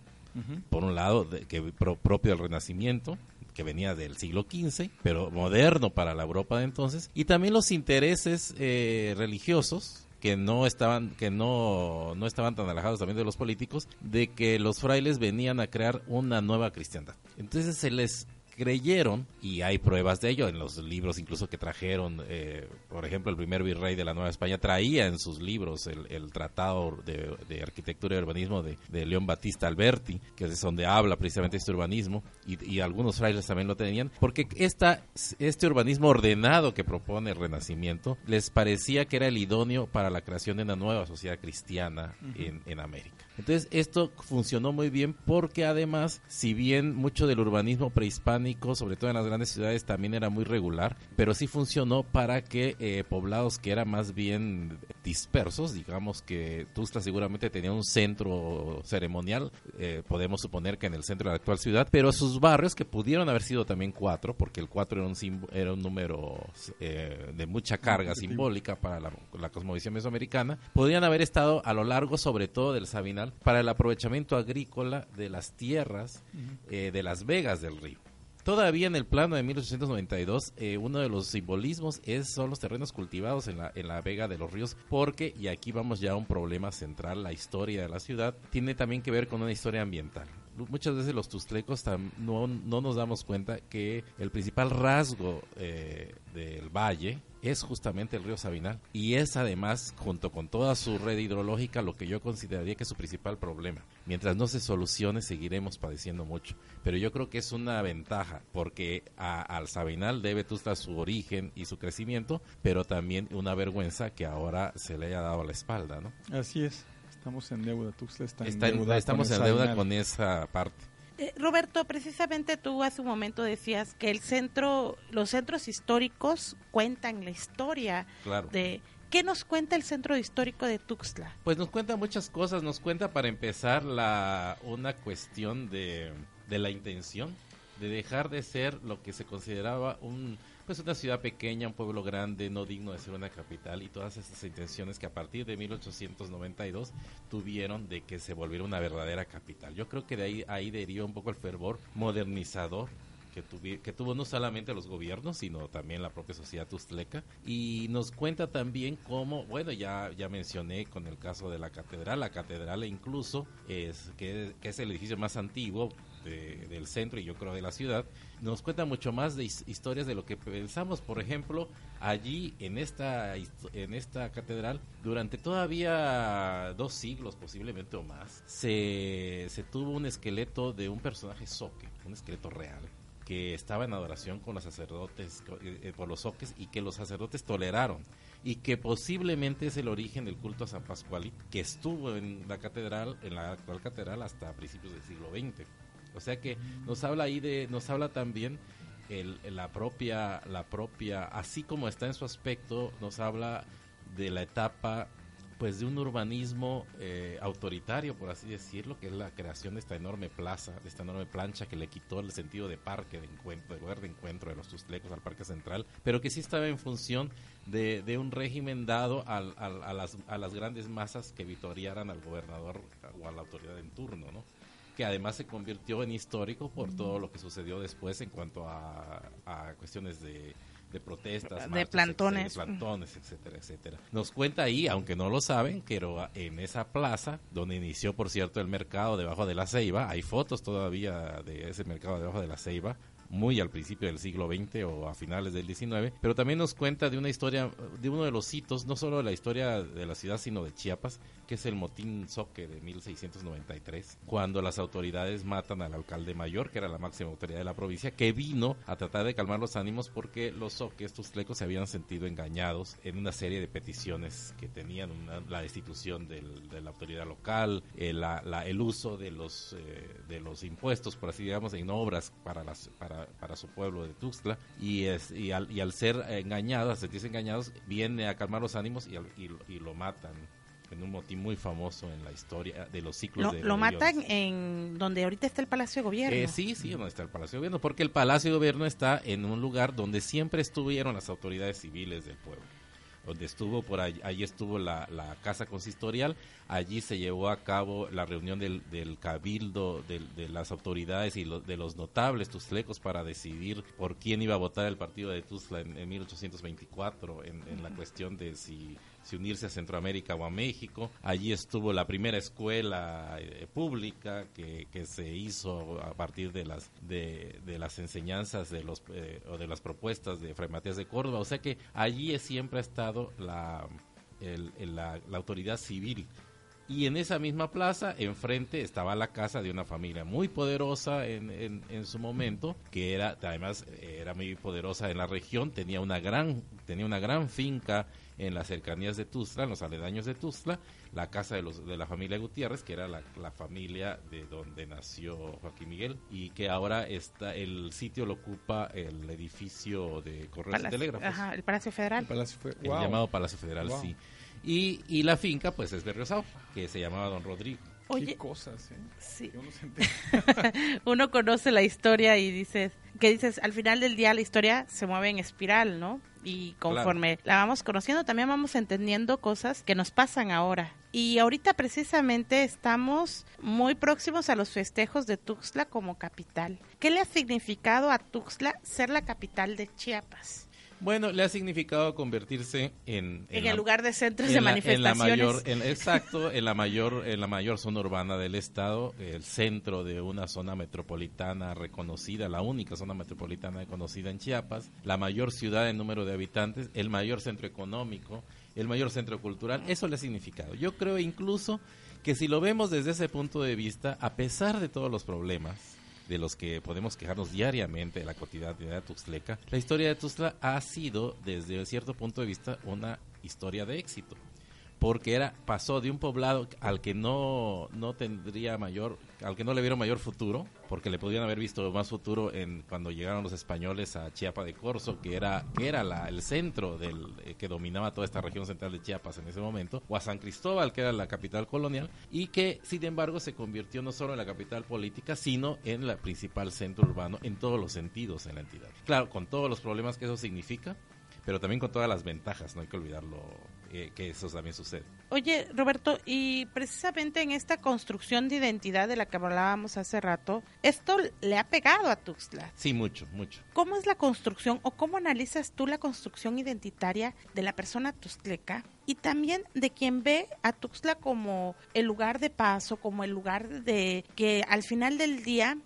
por un lado, de- que pro- propio del Renacimiento, que venía del siglo XV, pero moderno para la Europa de entonces, y también los intereses eh, religiosos que no estaban que no, no estaban tan alejados también de los políticos de que los frailes venían a crear una nueva cristiandad. Entonces se les creyeron, y hay pruebas de ello en los libros incluso que trajeron, eh, por ejemplo, el primer virrey de la Nueva España traía en sus libros el, Tratado de, Arquitectura y Urbanismo de, León Batista Alberti, que es donde habla precisamente este urbanismo, y, algunos frailes también lo tenían, porque esta, este urbanismo ordenado que propone el Renacimiento les parecía que era el idóneo para la creación de una nueva sociedad cristiana en, en América. Entonces esto funcionó muy bien porque además, si bien mucho del urbanismo prehispánico, sobre todo en las grandes ciudades, también era muy regular, pero sí funcionó para que eh, poblados que eran más bien dispersos, digamos que Tuxtla seguramente tenía un centro ceremonial, eh, podemos suponer que en el centro de la actual ciudad, pero sus barrios, que pudieron haber sido también cuatro, porque el cuatro era un, era un número eh, de mucha carga simbólica para la, la cosmovisión mesoamericana, podrían haber estado a lo largo sobre todo del Sabinal para el aprovechamiento agrícola de las tierras eh, de las vegas del río. Todavía en el plano de 1892, eh, uno de los simbolismos es, son los terrenos cultivados en la, en la Vega de los Ríos, porque, y aquí vamos ya a un problema central, la historia de la ciudad, tiene también que ver con una historia ambiental muchas veces los tustlecos no, no, nos damos cuenta que el principal rasgo eh, del valle es justamente el río Sabinal y es además junto con toda su red hidrológica lo que yo consideraría que es su principal problema. Mientras no se solucione seguiremos padeciendo mucho, pero yo creo que es una ventaja porque al Sabinal debe Tuxtla su origen y su crecimiento, pero también una vergüenza que ahora se le haya dado a la espalda, ¿no? Así es. Estamos en deuda, Tuxtla está, en deuda. Estamos en deuda con esa parte. Eh, Roberto, precisamente tú hace un momento decías que el centro, los centros históricos cuentan la historia de ¿Qué nos cuenta el centro histórico de Tuxtla? Pues nos cuenta muchas cosas. Nos cuenta, para empezar, la una cuestión de, de la intención de dejar de ser lo que se consideraba un pues una ciudad pequeña, un pueblo grande, no digno de ser una capital y todas esas intenciones que a partir de 1892 tuvieron de que se volviera una verdadera capital. Yo creo que de ahí, ahí derivó un poco el fervor modernizador que, que, tuvo no solamente los gobiernos, sino también la propia sociedad tustleca. Y nos cuenta también cómo, bueno, ya, ya mencioné con el caso de la catedral, la catedral incluso es que es el edificio más antiguo, del centro y yo creo de la ciudad, nos cuenta mucho más de historias de lo que pensamos. Por ejemplo, allí en esta, en esta catedral, durante todavía dos siglos posiblemente o más, se, se tuvo un esqueleto de un personaje soque, un esqueleto real que estaba en adoración con los sacerdotes, eh, eh, por los soques, y que los sacerdotes toleraron, y que posiblemente es el origen del culto a San Pascual, que estuvo en la catedral, en la actual catedral, hasta principios del siglo XX. O sea que nos habla ahí de, nos habla también el, la propia, la propia, así como está en su aspecto, nos habla de la etapa pues de un urbanismo eh, autoritario, por así decirlo, que es la creación de esta enorme plaza, de esta enorme plancha que le quitó el sentido de parque, de encuentro, de lugar de encuentro de los Tustlecos al Parque Central, pero que sí estaba en función de, de un régimen dado al, a, las, a las grandes masas que vitoriaran al gobernador o a la autoridad en turno, ¿no? Que además se convirtió en histórico por todo lo que sucedió después en cuanto a, cuestiones de, protestas, de plantones, plantones, etcétera, etcétera. Nos cuenta ahí, aunque no lo saben, que en esa plaza, donde inició, por cierto, el mercado debajo de la Ceiba, hay fotos todavía de ese mercado debajo de la Ceiba, muy al principio del siglo XX o a finales del XIX, pero también nos cuenta de una historia, de uno de los hitos, no solo de la historia de la ciudad, sino de Chiapas, que es el motín Soque de 1693, cuando las autoridades matan al alcalde mayor, que era la máxima autoridad de la provincia, que vino a tratar de calmar los ánimos porque los Soques, estos tlecos, se habían sentido engañados en una serie de peticiones que tenían la destitución de la autoridad local, eh, el uso de los, eh, de los impuestos, por así digamos, en obras para las para para, su pueblo de Tuxtla y, es, y, al, y al ser engañados, a sentirse engañados, viene a calmar los ánimos y, y, lo matan en un motín muy famoso en la historia de los ciclos lo, de Lo matan en donde ahorita está el Palacio de Gobierno. Eh, sí, sí, donde está el Palacio de Gobierno, porque el Palacio de Gobierno está en un lugar donde siempre estuvieron las autoridades civiles del pueblo. Donde estuvo por allí, allí estuvo la, la casa consistorial, allí se llevó a cabo la reunión del, del cabildo, del- de las autoridades y lo- de los notables tuzlecos para decidir por quién iba a votar el partido de Tuzla en, en 1824 en, en la cuestión de si, si unirse a Centroamérica o a México. Allí estuvo la primera escuela eh, pública que, que se hizo a partir de las de, las enseñanzas de los eh, o de las propuestas de Fray Matías de Córdoba. O sea que allí siempre ha estado la, la, autoridad civil. Y en esa misma plaza, enfrente, estaba la casa de una familia muy poderosa en, en, en su momento, que era, además, era muy poderosa en la región, tenía una gran, tenía una gran finca en las cercanías de Tuzla, en los aledaños de Tuzla, la casa de, los, de la familia Gutiérrez, que era la, la familia de donde nació Joaquín Miguel, y que ahora está, el sitio lo ocupa el edificio de Correos y Telégrafos. ajá, el Palacio Federal. El Palacio fue. El wow. llamado Palacio Federal, Wow. sí. Y, y la finca, pues, es de Riosao, que se llamaba Don Rodrigo. Qué Oye, cosas, ¿eh? sí. Se uno conoce la historia y dices, que dices, al final del día la historia se mueve en espiral, ¿no? Y conforme la vamos conociendo, también vamos entendiendo cosas que nos pasan ahora. Y ahorita precisamente estamos muy próximos a los festejos de Tuxtla como capital. ¿Qué le ha significado a Tuxtla ser la capital de Chiapas? Bueno, le ha significado convertirse en... En, la- el lugar de centros en de la- en la manifestaciones. mayor, en- exacto, en la mayor, en la mayor zona urbana del estado, el centro de una zona metropolitana reconocida, la única zona metropolitana reconocida en Chiapas, la mayor ciudad en número de habitantes, el mayor centro económico, el mayor centro cultural, eso le ha significado. Yo creo incluso que si lo vemos desde ese punto de vista, a pesar de todos los problemas, de los que podemos quejarnos diariamente de la cotidianidad tuxtleca, la historia de Tuxtla ha sido, desde cierto punto de vista, una historia de éxito. Porque era, pasó de un poblado al que no, no tendría mayor, al que no le vieron mayor futuro, porque le podían haber visto más futuro en cuando llegaron los españoles a Chiapa de Corzo, que era, que era la- el centro del, eh, que dominaba toda esta región central de Chiapas en ese momento, o a San Cristóbal, que era la capital colonial, y que sin embargo se convirtió no solo en la capital política, sino en la principal centro urbano en todos los sentidos en la entidad. Claro, con todos los problemas que eso significa, pero también con todas las ventajas, no hay que olvidarlo, eh, que eso también sucede. Oye, Roberto, y precisamente en esta construcción de identidad de la que hablábamos hace rato, esto le ha pegado a Tuxtla. Sí, mucho, mucho. ¿Cómo es la construcción o cómo analizas tú la construcción identitaria de la persona tuxtleca y también de quien ve a Tuxtla como el lugar de paso, como el lugar de que al final del día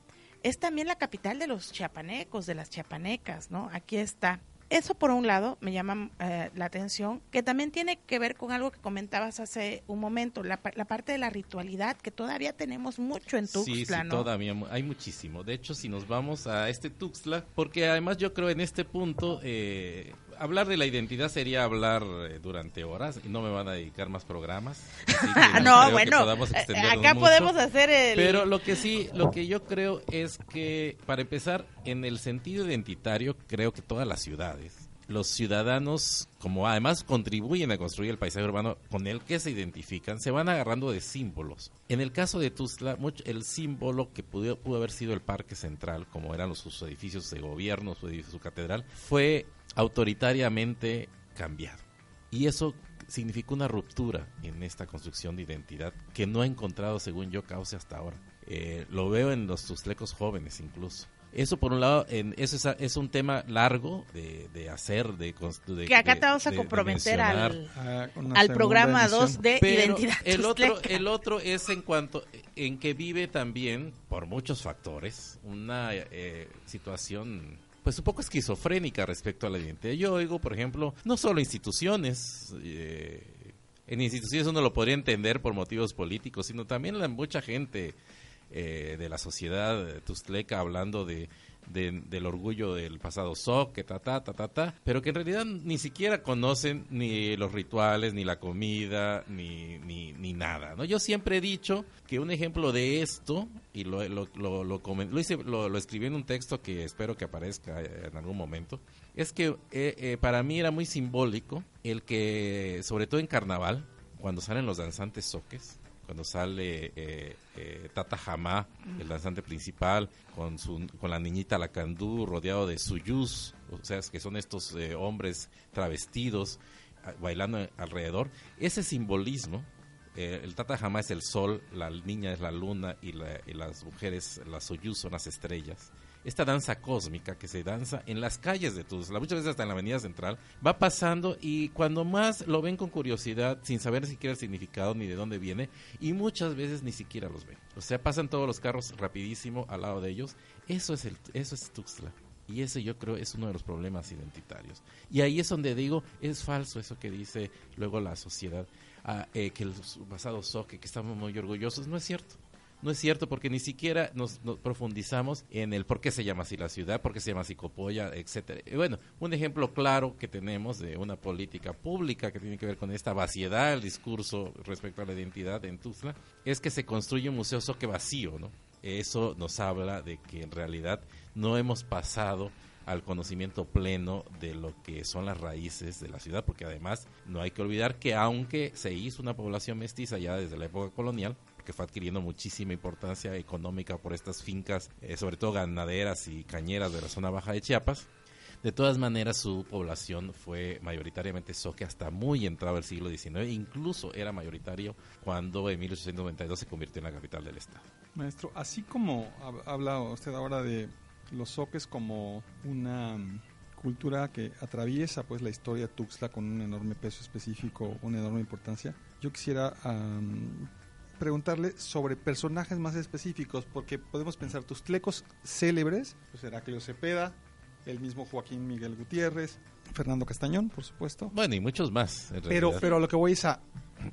es también la capital de los chiapanecos, de las chiapanecas, ¿no? Aquí está. Eso por un lado me llama eh, la atención, que también tiene que ver con algo que comentabas hace un momento, la, la parte de la ritualidad, que todavía tenemos mucho en Tuxtla, Sí, sí, ¿no? todavía mu- hay muchísimo. De hecho, si nos vamos a este Tuxtla, porque además yo creo en este punto, eh, hablar de la identidad sería hablar eh, durante horas y no me van a dedicar más programas. Ah, no bueno, podamos eh, acá mucho. podemos hacer el... Pero lo que sí, lo que yo creo es que, para empezar, en el sentido identitario, creo que todas las ciudades, los ciudadanos, como además contribuyen a construir el paisaje urbano con el que se identifican, se van agarrando de símbolos. En el caso de Tuzla, mucho- el símbolo que pudo, haber sido el Parque Central, como eran los, sus edificios de gobierno, su, catedral, fue autoritariamente cambiado. Y eso significó una ruptura en esta construcción de identidad que no ha encontrado, según yo, cauce hasta ahora. Eh, lo veo en los tuzlecos jóvenes incluso. Eso por un lado, en, eso es, es un tema largo de, de hacer, de, construir. que acá te vamos a comprometer al, Ah, al programa emisión. 2 de Pero identidad el otro, el otro es en cuanto en que vive también, por muchos factores, una eh, situación pues un poco esquizofrénica respecto a la identidad. Yo oigo, por ejemplo, no solo instituciones, eh, en instituciones uno lo podría entender por motivos políticos, sino también la mucha gente eh, de la sociedad tuztleca hablando de, de- del orgullo del pasado SOC, que ta, ta, ta, ta, ta, pero que en realidad ni siquiera conocen ni los rituales, ni la comida, ni, ni, ni nada. ¿no? Yo siempre he dicho que un ejemplo de esto, y lo, lo, lo, lo, lo hice, lo escribí en un texto que espero que aparezca eh, en algún momento, es que eh, eh, para mí era muy simbólico el que, sobre todo en carnaval, cuando salen los danzantes soques, cuando sale eh, eh, Tata Jamá, el danzante principal, con, su, con la niñita Lacandú, rodeado de suyus, o sea, que son estos eh, hombres travestidos, ah, bailando alrededor. Ese simbolismo, eh, el Tata Jama es el sol, la niña es la luna y, la- y las mujeres, las Soyuz son las estrellas. Esta danza cósmica que se danza en las calles de Tuzla, muchas veces hasta en la avenida central, va pasando y cuando más lo ven con curiosidad, sin saber siquiera el significado ni de dónde viene, y muchas veces ni siquiera los ven. O sea, pasan todos los carros rapidísimo al lado de ellos. Eso es, el, eso es Tuxtla. Y ese yo creo es uno de los problemas identitarios. Y ahí es donde digo, es falso eso que dice luego la sociedad, ah, eh, que el pasado soque, que estamos muy orgullosos. No es cierto. No es cierto porque ni siquiera nos, profundizamos en el por qué se llama así la ciudad, por qué se llama así Copolla, etcétera. Y bueno, un ejemplo claro que tenemos de una política pública que tiene que ver con esta vaciedad del discurso respecto a la identidad en Tuzla es que se construye un museo soque vacío, ¿no? Eso nos habla de que en realidad no hemos pasado al conocimiento pleno de lo que son las raíces de la ciudad, porque además no hay que olvidar que aunque se hizo una población mestiza ya desde la época colonial, que fue adquiriendo muchísima importancia económica por estas fincas, eh, sobre todo ganaderas y cañeras de la zona baja de Chiapas, de todas maneras, su población fue mayoritariamente soque hasta muy entrado el siglo XIX, incluso era mayoritario cuando en 1892 se convirtió en la capital del estado. Maestro, así como hab- habla usted ahora de los soques como una cultura que atraviesa pues la historia Tuxtla con un enorme peso específico, una enorme importancia, yo quisiera preguntarle sobre personajes más específicos, porque podemos pensar tuxtlecos célebres, pues Heraclio Cepeda, el mismo Joaquín Miguel Gutiérrez, Fernando Castañón, por supuesto. Bueno, y muchos más. en Pero, pero lo que voy es a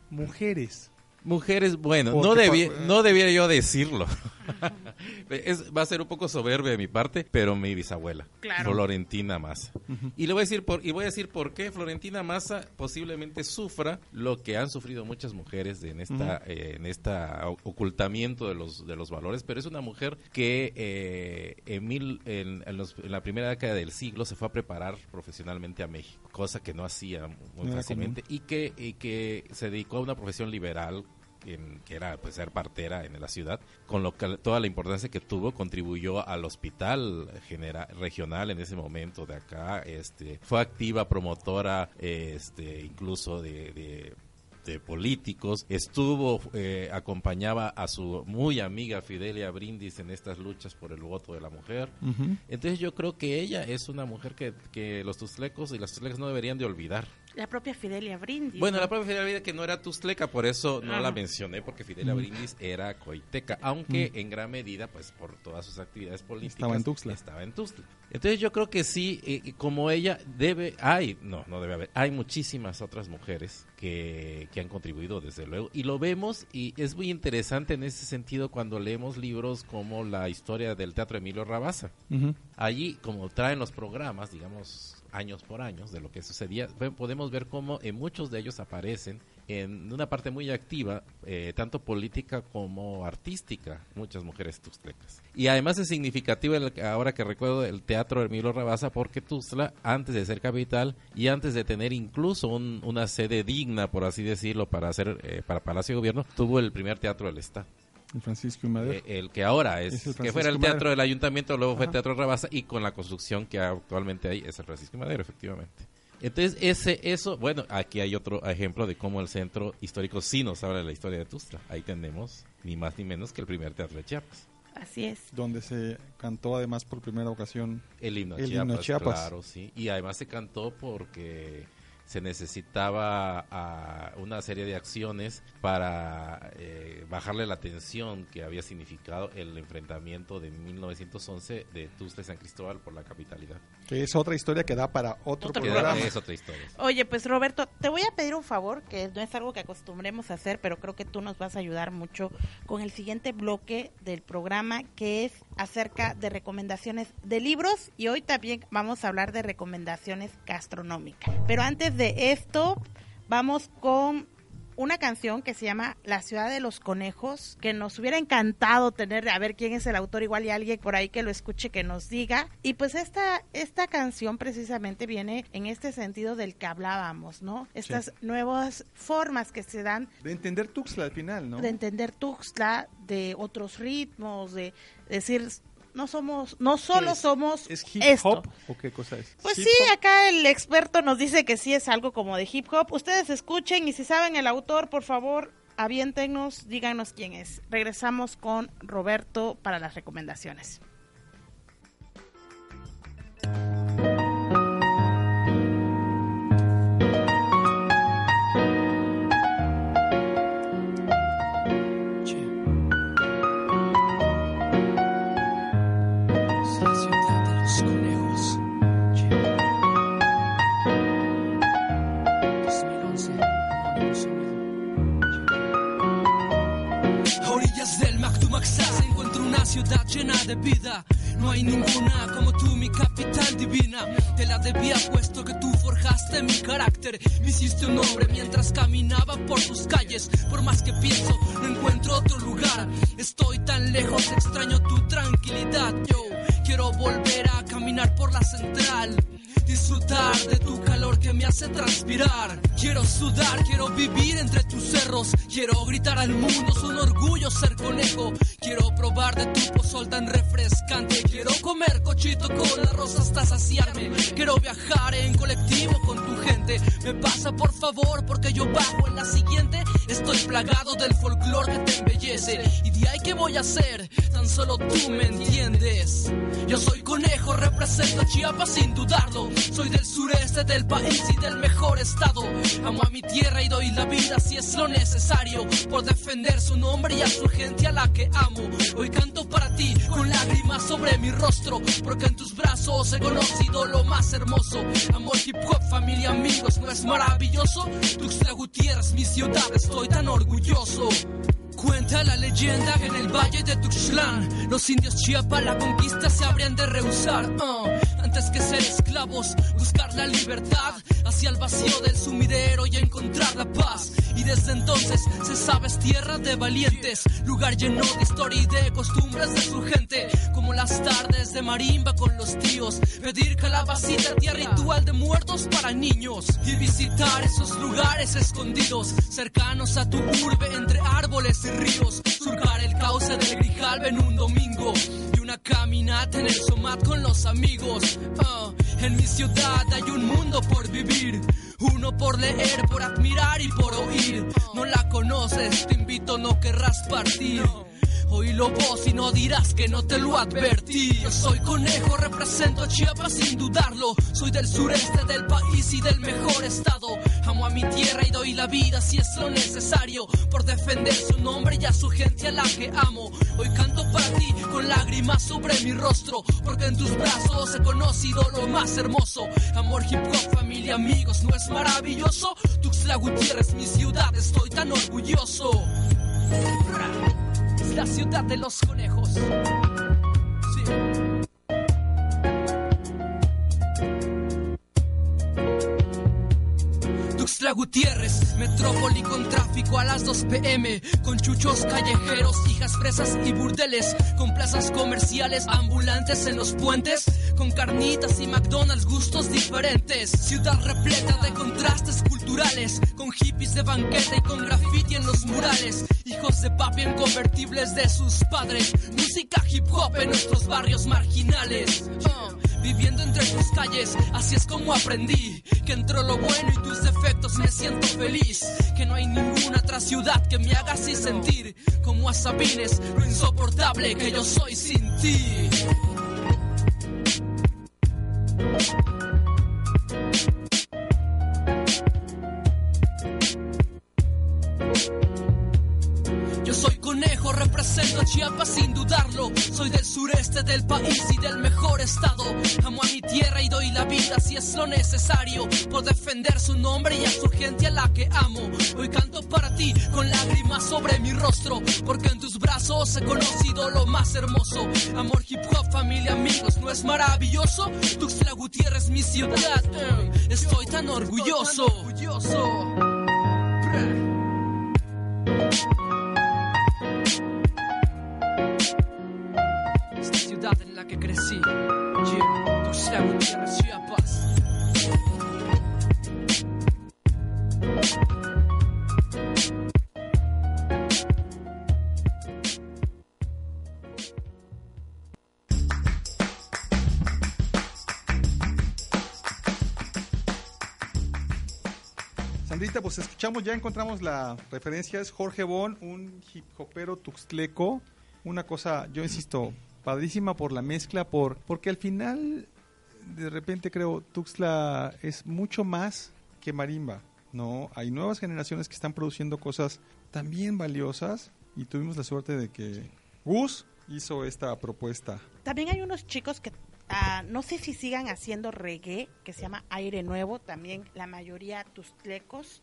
mujeres. Mujeres, bueno, no, debí- pa- no debiera yo decirlo. Es- va a ser un poco soberbia de mi parte, pero mi bisabuela, Claro. Florentina Massa. Y le voy a decir por y voy a decir por qué Florentina Massa posiblemente sufra lo que han sufrido muchas mujeres de- en esta eh, en esta ocultamiento de los de los valores, pero es una mujer que eh, en, mil- en- en los- en la primera década del siglo se fue a preparar profesionalmente a México, cosa que no hacía muy fácilmente y que y que se dedicó a una profesión liberal en- que era pues ser partera en la ciudad, con lo que toda la importancia que tuvo contribuyó al hospital regional en ese momento de acá, este fue activa promotora este incluso de, de- de políticos, estuvo, eh, acompañaba a su muy amiga Fidelia Brindis en estas luchas por el voto de la mujer. Entonces yo creo que ella es una mujer que, que los tuzlecos y las tuzlecas no deberían de olvidar. La propia Fidelia Brindis. Bueno, ¿no? la propia Fidelia Brindis que no era tuzleca, por eso no Ajá. la mencioné, porque Fidelia Brindis era coiteca, aunque en gran medida, pues por todas sus actividades políticas, Estaba en Tuxtla. Estaba en Tuxtla. Entonces yo creo que sí, eh, como ella debe, hay, no, no debe haber, hay muchísimas otras mujeres que, que han contribuido desde luego, y lo vemos, y es muy interesante en ese sentido cuando leemos libros como la historia del Teatro Emilio Rabasa. Allí, como traen los programas, digamos, años por años de lo que sucedía, podemos ver cómo en muchos de ellos aparecen en una parte muy activa, eh, tanto política como artística, muchas mujeres tuxtlecas. Y además es significativo el- ahora que recuerdo el teatro Emilio Rabasa, porque Tuxtla, antes de ser capital y antes de tener incluso un- una sede digna, por así decirlo, para hacer eh, para Palacio de Gobierno, tuvo el primer teatro del Estado. El Francisco y Madero. Eh, el que ahora es, que fuera el teatro del ayuntamiento, luego fue Ajá. Teatro Rabasa y con la construcción que actualmente hay es el Francisco Madero, efectivamente. Entonces, ese, eso, bueno, aquí hay otro ejemplo de cómo el centro histórico sí nos habla de la historia de Tustla. Ahí tenemos ni más ni menos que el primer teatro de Chiapas. Así es. donde se cantó además por primera ocasión El himno a El Chiapas, himno Chiapas. claro, sí. Y además se cantó porque se necesitaba ah, una serie de acciones para eh, bajarle la tensión que había significado el enfrentamiento de 1911 de Tuzla y San Cristóbal por la capitalidad. que es otra historia que da para otro, Otro Que programa. es otra historia. Oye, pues Roberto, te voy a pedir un favor, que no es algo que acostumbremos a hacer, pero creo que tú nos vas a ayudar mucho con el siguiente bloque del programa, que es acerca de recomendaciones de libros y hoy también vamos a hablar de recomendaciones gastronómicas. Pero antes de esto, vamos con una canción que se llama La ciudad de los conejos, que nos hubiera encantado tener, a ver quién es el autor, igual y alguien por ahí que lo escuche, que nos diga. Y pues esta, esta canción precisamente viene en este sentido del que hablábamos, ¿no? Estas nuevas formas que se dan De entender Tuxtla al final, ¿no? de entender Tuxtla, de otros ritmos, de decir no somos, no solo ¿Es- somos ¿Es hip esto. hop o qué cosa es? Pues Hip sí, hop. acá el experto nos dice que sí es algo como de hip hop. Ustedes escuchen y si saben el autor, por favor, aviéntenos, díganos quién es. Regresamos con Roberto para las recomendaciones. Mactumaxá encuentro una ciudad llena de vida. No hay ninguna como tú, mi capital divina. Te la debía puesto que tú forjaste mi carácter. Me hiciste un hombre mientras caminaba por tus calles. Por más que pienso, no encuentro otro lugar. Estoy tan lejos, extraño tu tranquilidad. Yo quiero volver a caminar por la central. Disfrutar de tu calor que me hace transpirar. Quiero sudar, quiero vivir entre tus cerros. Quiero gritar al mundo, es un orgullo ser conejo. Quiero probar de tu pozol tan refrescante. Quiero comer cochito con arroz hasta saciarme. Quiero viajar en colectivo con tu gente. Me pasa por favor, porque yo bajo en la siguiente. Estoy plagado del folclore que te embellece. Y de ahí que voy a hacer, tan solo tú me entiendes. Yo soy conejo, represento a Chiapas sin dudarlo. Soy del sureste del país y del mejor estado. Amo a mi tierra y doy la vida si es lo necesario. Por defender su nombre y a su gente a la que amo. Hoy canto para ti con lágrimas sobre mi rostro. Porque en tus brazos he conocido lo más hermoso. Amor, hip hop, familia, amigos, ¿no es maravilloso? Tuxtla Gutiérrez, mi ciudad, estoy tan orgulloso. Cuenta la leyenda que en el valle de Tuxtlan los indios Chiapas la conquista se habrían de rehusar. antes que ser esclavos, buscar la libertad hacia el vacío del sumidero y encontrar la paz. Y desde entonces se sabe es tierra de valientes, lugar lleno de historia y de costumbres de su gente, como las tardes de marimba con los tíos, pedir calabacita, tía ritual de muertos para niños y visitar esos lugares escondidos, cercanos a tu urbe entre árboles y ríos, surcar el cauce del Grijalve en un domingo una caminata en el Somat con los amigos. Ah, en mi ciudad hay un mundo por vivir, uno por leer, por admirar y por oír. No la conoces, te invito, no querrás partir. Oílo vos y no dirás que no te lo advertí. Yo soy conejo, represento Chiapas sin dudarlo. Soy del sureste del país y del mejor estado. Amo a mi tierra y doy la vida si es lo necesario. Por defender su nombre y a su gente a la que amo. Hoy canto para ti con lágrimas sobre mi rostro. Porque en tus brazos he conocido lo más hermoso. Amor, hip hop, familia, amigos, ¿no es maravilloso? Tuxtla Gutiérrez, mi ciudad, estoy tan orgulloso. Es la ciudad de los conejos. Sí. Tuxtla Gutiérrez, metrópoli con tráfico a las 2 pm, con chuchos callejeros, hijas presas y burdeles, con plazas comerciales, ambulantes en los puentes, con carnitas y McDonald's, gustos diferentes. Ciudad repleta de contrastes culturales, con hippies de banqueta y con graffiti en los murales, hijos de papi en convertibles de sus padres, música hip hop en nuestros barrios marginales. Viviendo entre tus calles, así es como aprendí que entre lo bueno y tus defectos me siento feliz. Que no hay ninguna otra ciudad que me haga así sentir como a Sabines, lo insoportable que yo soy sin ti. Necesario. Por defender su nombre y a su gente a la que amo. Hoy canto para ti con lágrimas sobre mi rostro. Porque en tus brazos he conocido lo más hermoso. Amor, hip hop, familia, amigos, ¿no es maravilloso? Tuxtla Gutiérrez, mi ciudad. eh, Estoy tan orgulloso. Ya encontramos la referencia, es Jorge Bon, un hip hopero tuxtleco, una cosa, yo insisto, padrísima por la mezcla, por porque al final, de repente creo, Tuxtla es mucho más que marimba, ¿no? Hay nuevas generaciones que están produciendo cosas también valiosas y tuvimos la suerte de que Gus hizo esta propuesta. También hay unos chicos que ah, no sé si sigan haciendo reggae, que se llama Aire Nuevo, también la mayoría tustlecos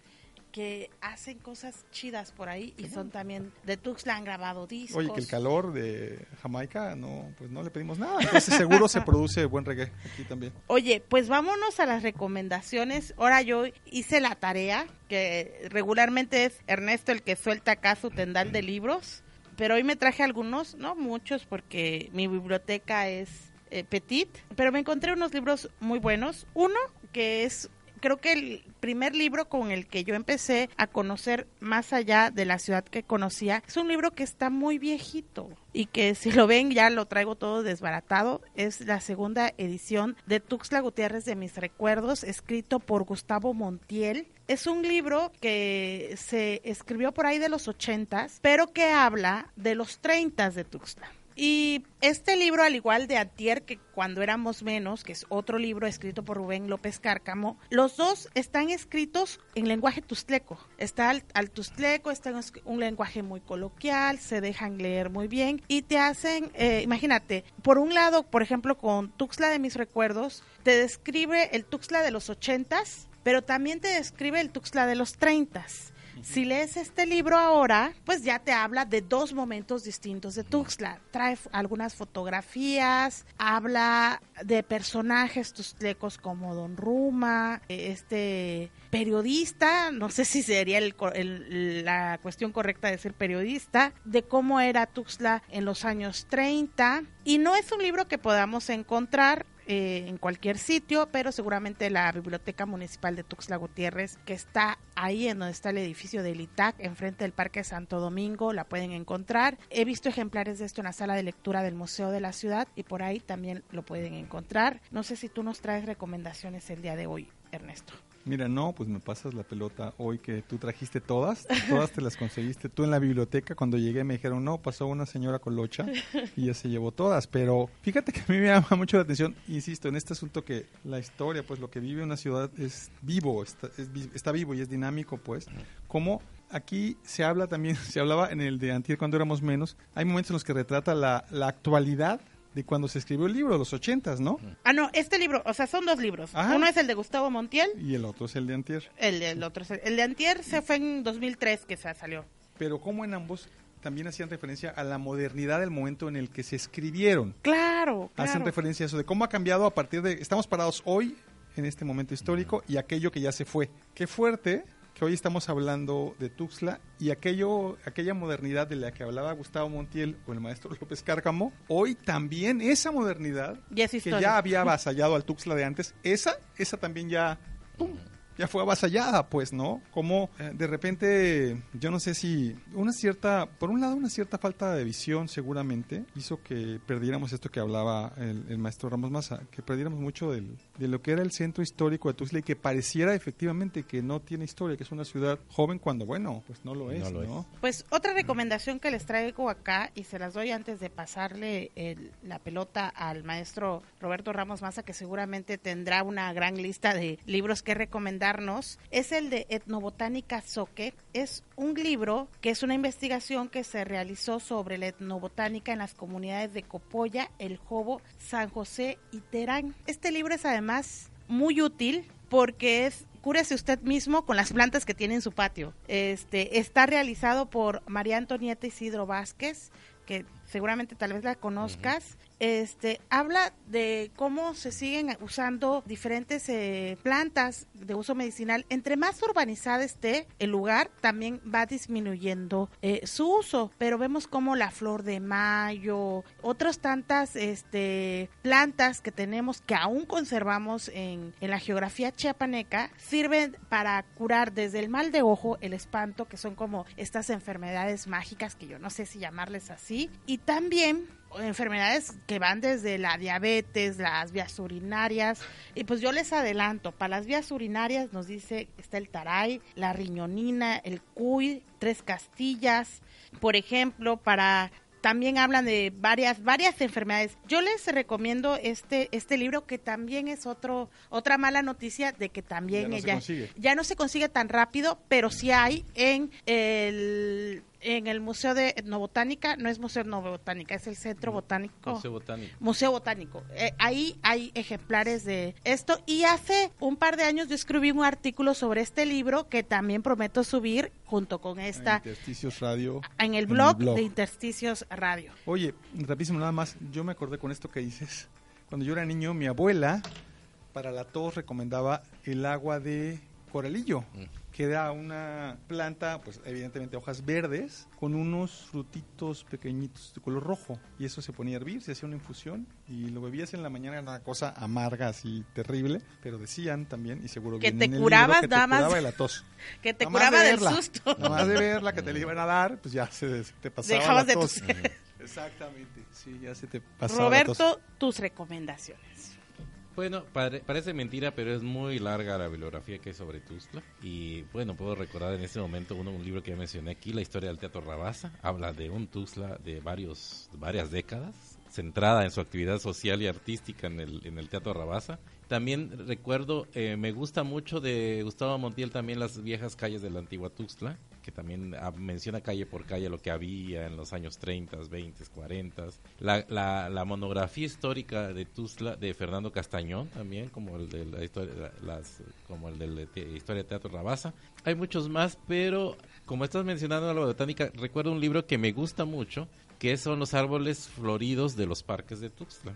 que hacen cosas chidas por ahí y son también de Tuxtla han grabado discos. Oye, que el calor de Jamaica, no, pues no le pedimos nada. Entonces seguro se produce buen reggae aquí también. Oye, pues vámonos a las recomendaciones. Ahora yo hice la tarea, que regularmente es Ernesto el que suelta acá su tendal de libros, pero hoy me traje algunos, no muchos, porque mi biblioteca es eh, petit, pero me encontré unos libros muy buenos. Uno que es creo que el primer libro con el que yo empecé a conocer más allá de la ciudad que conocía es un libro que está muy viejito y que si lo ven ya lo traigo todo desbaratado. Es la segunda edición de Tuxtla Gutiérrez de mis recuerdos, escrito por Gustavo Montiel. Es un libro que se escribió por ahí de los ochentas, pero que habla de los treintas de Tuxtla. Y este libro, al igual de Atier, que cuando éramos menos, que es otro libro escrito por Rubén López Cárcamo, los dos están escritos en lenguaje tustleco. Está al, al tustleco, está en un lenguaje muy coloquial, se dejan leer muy bien y te hacen, eh, imagínate, por un lado, por ejemplo, con Tuxtla de mis recuerdos, te describe el Tuxtla de los ochentas, pero también te describe el Tuxtla de los treintas. Si lees este libro ahora, pues ya te habla de dos momentos distintos de Tuxtla. Trae algunas fotografías, habla de personajes tuxtlecos como Don Ruma, este periodista, no sé si sería el el- la cuestión correcta de ser periodista, de cómo era Tuxtla en los años 30. Y no es un libro que podamos encontrar eh, en cualquier sitio, pero seguramente la Biblioteca Municipal de Tuxtla Gutiérrez, que está ahí en donde está el edificio del ITAC, enfrente del Parque Santo Domingo, la pueden encontrar. He visto ejemplares de esto en la sala de lectura del Museo de la Ciudad y por ahí también lo pueden encontrar. No sé si tú nos traes recomendaciones el día de hoy, Ernesto. Mira, no, pues me pasas la pelota hoy que tú trajiste todas, todas te las conseguiste tú en la biblioteca. Cuando llegué me dijeron, no, pasó una señora colocha y ya se llevó todas. Pero fíjate que a mí me llama mucho la atención, insisto, en este asunto que la historia, pues lo que vive una ciudad es vivo, está, es está vivo y es dinámico, pues. Como aquí se habla también, se hablaba en el de Antier cuando éramos menos, hay momentos en los que retrata la, la actualidad de cuando se escribió el libro, los ochentas, ¿no? Ah, no, este libro, o sea, son dos libros. Ajá. Uno es el de Gustavo Montiel, Y el otro es el de Antier. el, el otro es el, el de Antier se fue en 2003 que se salió. pero como en ambos también hacían referencia a la modernidad del momento en el que se escribieron. Claro, Hacen claro. referencia a eso, de cómo ha cambiado a partir de... Estamos parados hoy, en este momento histórico, y aquello que ya se fue. Qué fuerte que hoy estamos hablando de Tuxtla y aquello, aquella modernidad de la que hablaba Gustavo Montiel o el maestro López Cárcamo, hoy también esa modernidad es que ya había avasallado al Tuxtla de antes, esa, esa también ya, ¡pum! Ya fue avasallada, pues, ¿no? Como eh, de repente, yo no sé si una cierta, por un lado, una cierta falta de visión seguramente hizo que perdiéramos esto que hablaba el, el maestro Ramos Maza, que perdiéramos mucho del, de lo que era el centro histórico de Tuxtla y que pareciera efectivamente que no tiene historia, que es una ciudad joven cuando, bueno, pues no lo es, No ¿no? lo es. Pues otra recomendación que les traigo acá y se las doy antes de pasarle el- la pelota al maestro Roberto Ramos Maza, que seguramente tendrá una gran lista de libros que es el de Etnobotánica Soque. Es un libro que es una investigación que se realizó sobre la etnobotánica en las comunidades de Copolla, El Jobo, San José y Terán. Este libro es además muy útil porque es cúrese usted mismo con las plantas que tiene en su patio. Este está realizado por María Antonieta Isidro Vázquez, que seguramente tal vez la conozcas. Este habla de cómo se siguen usando diferentes eh, plantas de uso medicinal. Entre más urbanizada esté el lugar, también va disminuyendo eh, su uso. Pero vemos como la flor de mayo, otras tantas este, plantas que tenemos que aún conservamos en, en la geografía chiapaneca sirven para curar desde el mal de ojo, el espanto, que son como estas enfermedades mágicas que yo no sé si llamarles así, y también enfermedades que van desde la diabetes, las vías urinarias. Y pues yo les adelanto, para las vías urinarias nos dice, está el taray, la riñonina, el cuy, tres castillas. Por ejemplo, para también hablan de varias varias enfermedades. Yo les recomiendo este este libro que también es otro otra mala noticia de que también Ya no se ella consigue. ya no se consigue tan rápido, pero sí hay en el en el Museo de Etnobotánica, no es Museo de Etnobotánica, es el Centro Botánico. Museo Botánico. Museo Botánico. Eh, ahí hay ejemplares de esto. Y hace un par de años yo escribí un artículo sobre este libro que también prometo subir junto con esta Intersticios Radio. en el blog, de Intersticios Radio. Oye, rapidísimo nada más, yo me acordé con esto que dices. Cuando yo era niño, mi abuela para la tos recomendaba el agua de coralillo, que era una planta, pues evidentemente hojas verdes, con unos frutitos pequeñitos de color rojo. Y eso se ponía a hervir, se hacía una infusión y lo bebías en la mañana, era una cosa amarga, así terrible. Pero decían también, y seguro Que te curabas que te curaba de la tos. Que te curaba de del verla, susto. Nada más de verla que te le iban a dar, pues ya se te pasaba Dejabas la tos. Exactamente, sí, ya se te pasaba la tos. Roberto, tus recomendaciones. Bueno, pare- parece mentira, pero es muy larga la bibliografía que hay sobre Tuzla. Y bueno, puedo recordar en este momento uno, un libro que mencioné aquí, La historia del Teatro Rabasa. Habla de un Tuzla de varios, varias décadas, centrada en su actividad social y artística en el, en el Teatro Rabasa. También recuerdo, eh, me gusta mucho de Gustavo Montiel también las viejas calles de la antigua Tuxtla, que también ah, menciona calle por calle lo que había en los años 30, 20, 40. La, la, la monografía histórica de Tuxtla de Fernando Castañón también, como el de la historia, la- las, como el de historia de Teatro Rabasa. Hay muchos más, pero como estás mencionando la botánica, recuerdo un libro que me gusta mucho, que son los árboles floridos de los parques de Tuxtla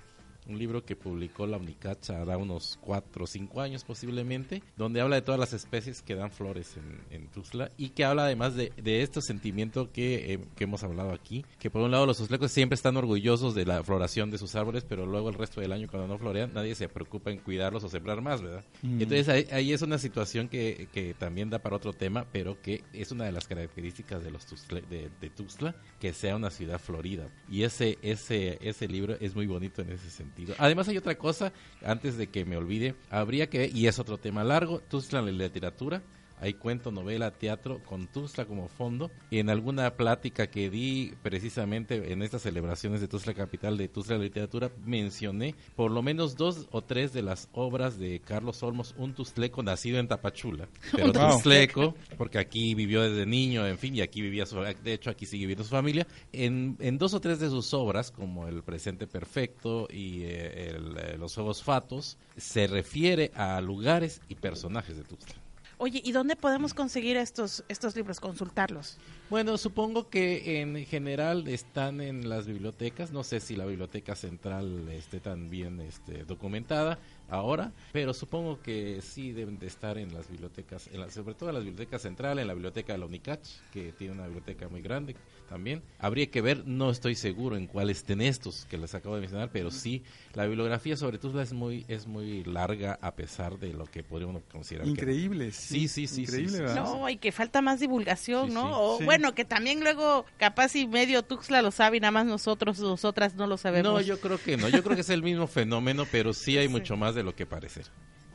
un libro que publicó la Unicacha hará unos cuatro o cinco años posiblemente, donde habla de todas las especies que dan flores en, en Tuxtla y que habla además de, de este sentimiento que, eh, que hemos hablado aquí, que por un lado los tuxtlecos siempre están orgullosos de la floración de sus árboles, pero luego el resto del año cuando no florean nadie se preocupa en cuidarlos o sembrar más, ¿verdad? Mm. Entonces ahí, ahí es una situación que, que también da para otro tema, pero que es una de las características de los Tuxtle- de, de Tuxtla, que sea una ciudad florida. Y ese, ese, ese libro es muy bonito en ese sentido. Además hay otra cosa, antes de que me olvide, habría que, y es otro tema largo, Tuxtla en la literatura. Hay cuento, novela, teatro con Tuxtla como fondo. Y en alguna plática que di precisamente en estas celebraciones de Tuxtla Capital de Tuxtla Literatura, mencioné por lo menos dos o tres de las obras de Carlos Olmos, un tuxtleco nacido en Tapachula. Pero tuxtleco, porque aquí vivió desde niño, en fin, y aquí vivía su, de hecho aquí sigue viviendo su familia. En, en dos o tres de sus obras, como El Presente Perfecto y eh, el, eh, Los Juegos Fatos, se refiere a lugares y personajes de Tuxtla. Oye, ¿y dónde podemos conseguir estos, estos libros, consultarlos? Bueno, supongo que en general están en las bibliotecas. No sé si la biblioteca central esté tan bien este, documentada ahora, pero supongo que sí deben de estar en las bibliotecas, en la- sobre todo en la biblioteca central, en la biblioteca de la UNICACH, que tiene una biblioteca muy grande también. Habría que ver, no estoy seguro en cuál estén estos que les acabo de mencionar, pero sí, la bibliografía sobre Tuzla es muy, es muy larga a pesar de lo que podría uno considerar. que- Increíble, Sí, sí, sí. Increíble, sí, sí, ¿verdad? No, y que falta más divulgación, Sí, ¿no? sí. o Sí. bueno, que también luego capaz y medio Tuxtla lo sabe y nada más nosotros, nosotras no lo sabemos. No, yo creo que no. Yo creo que es el mismo fenómeno, pero sí hay mucho más de lo que parece.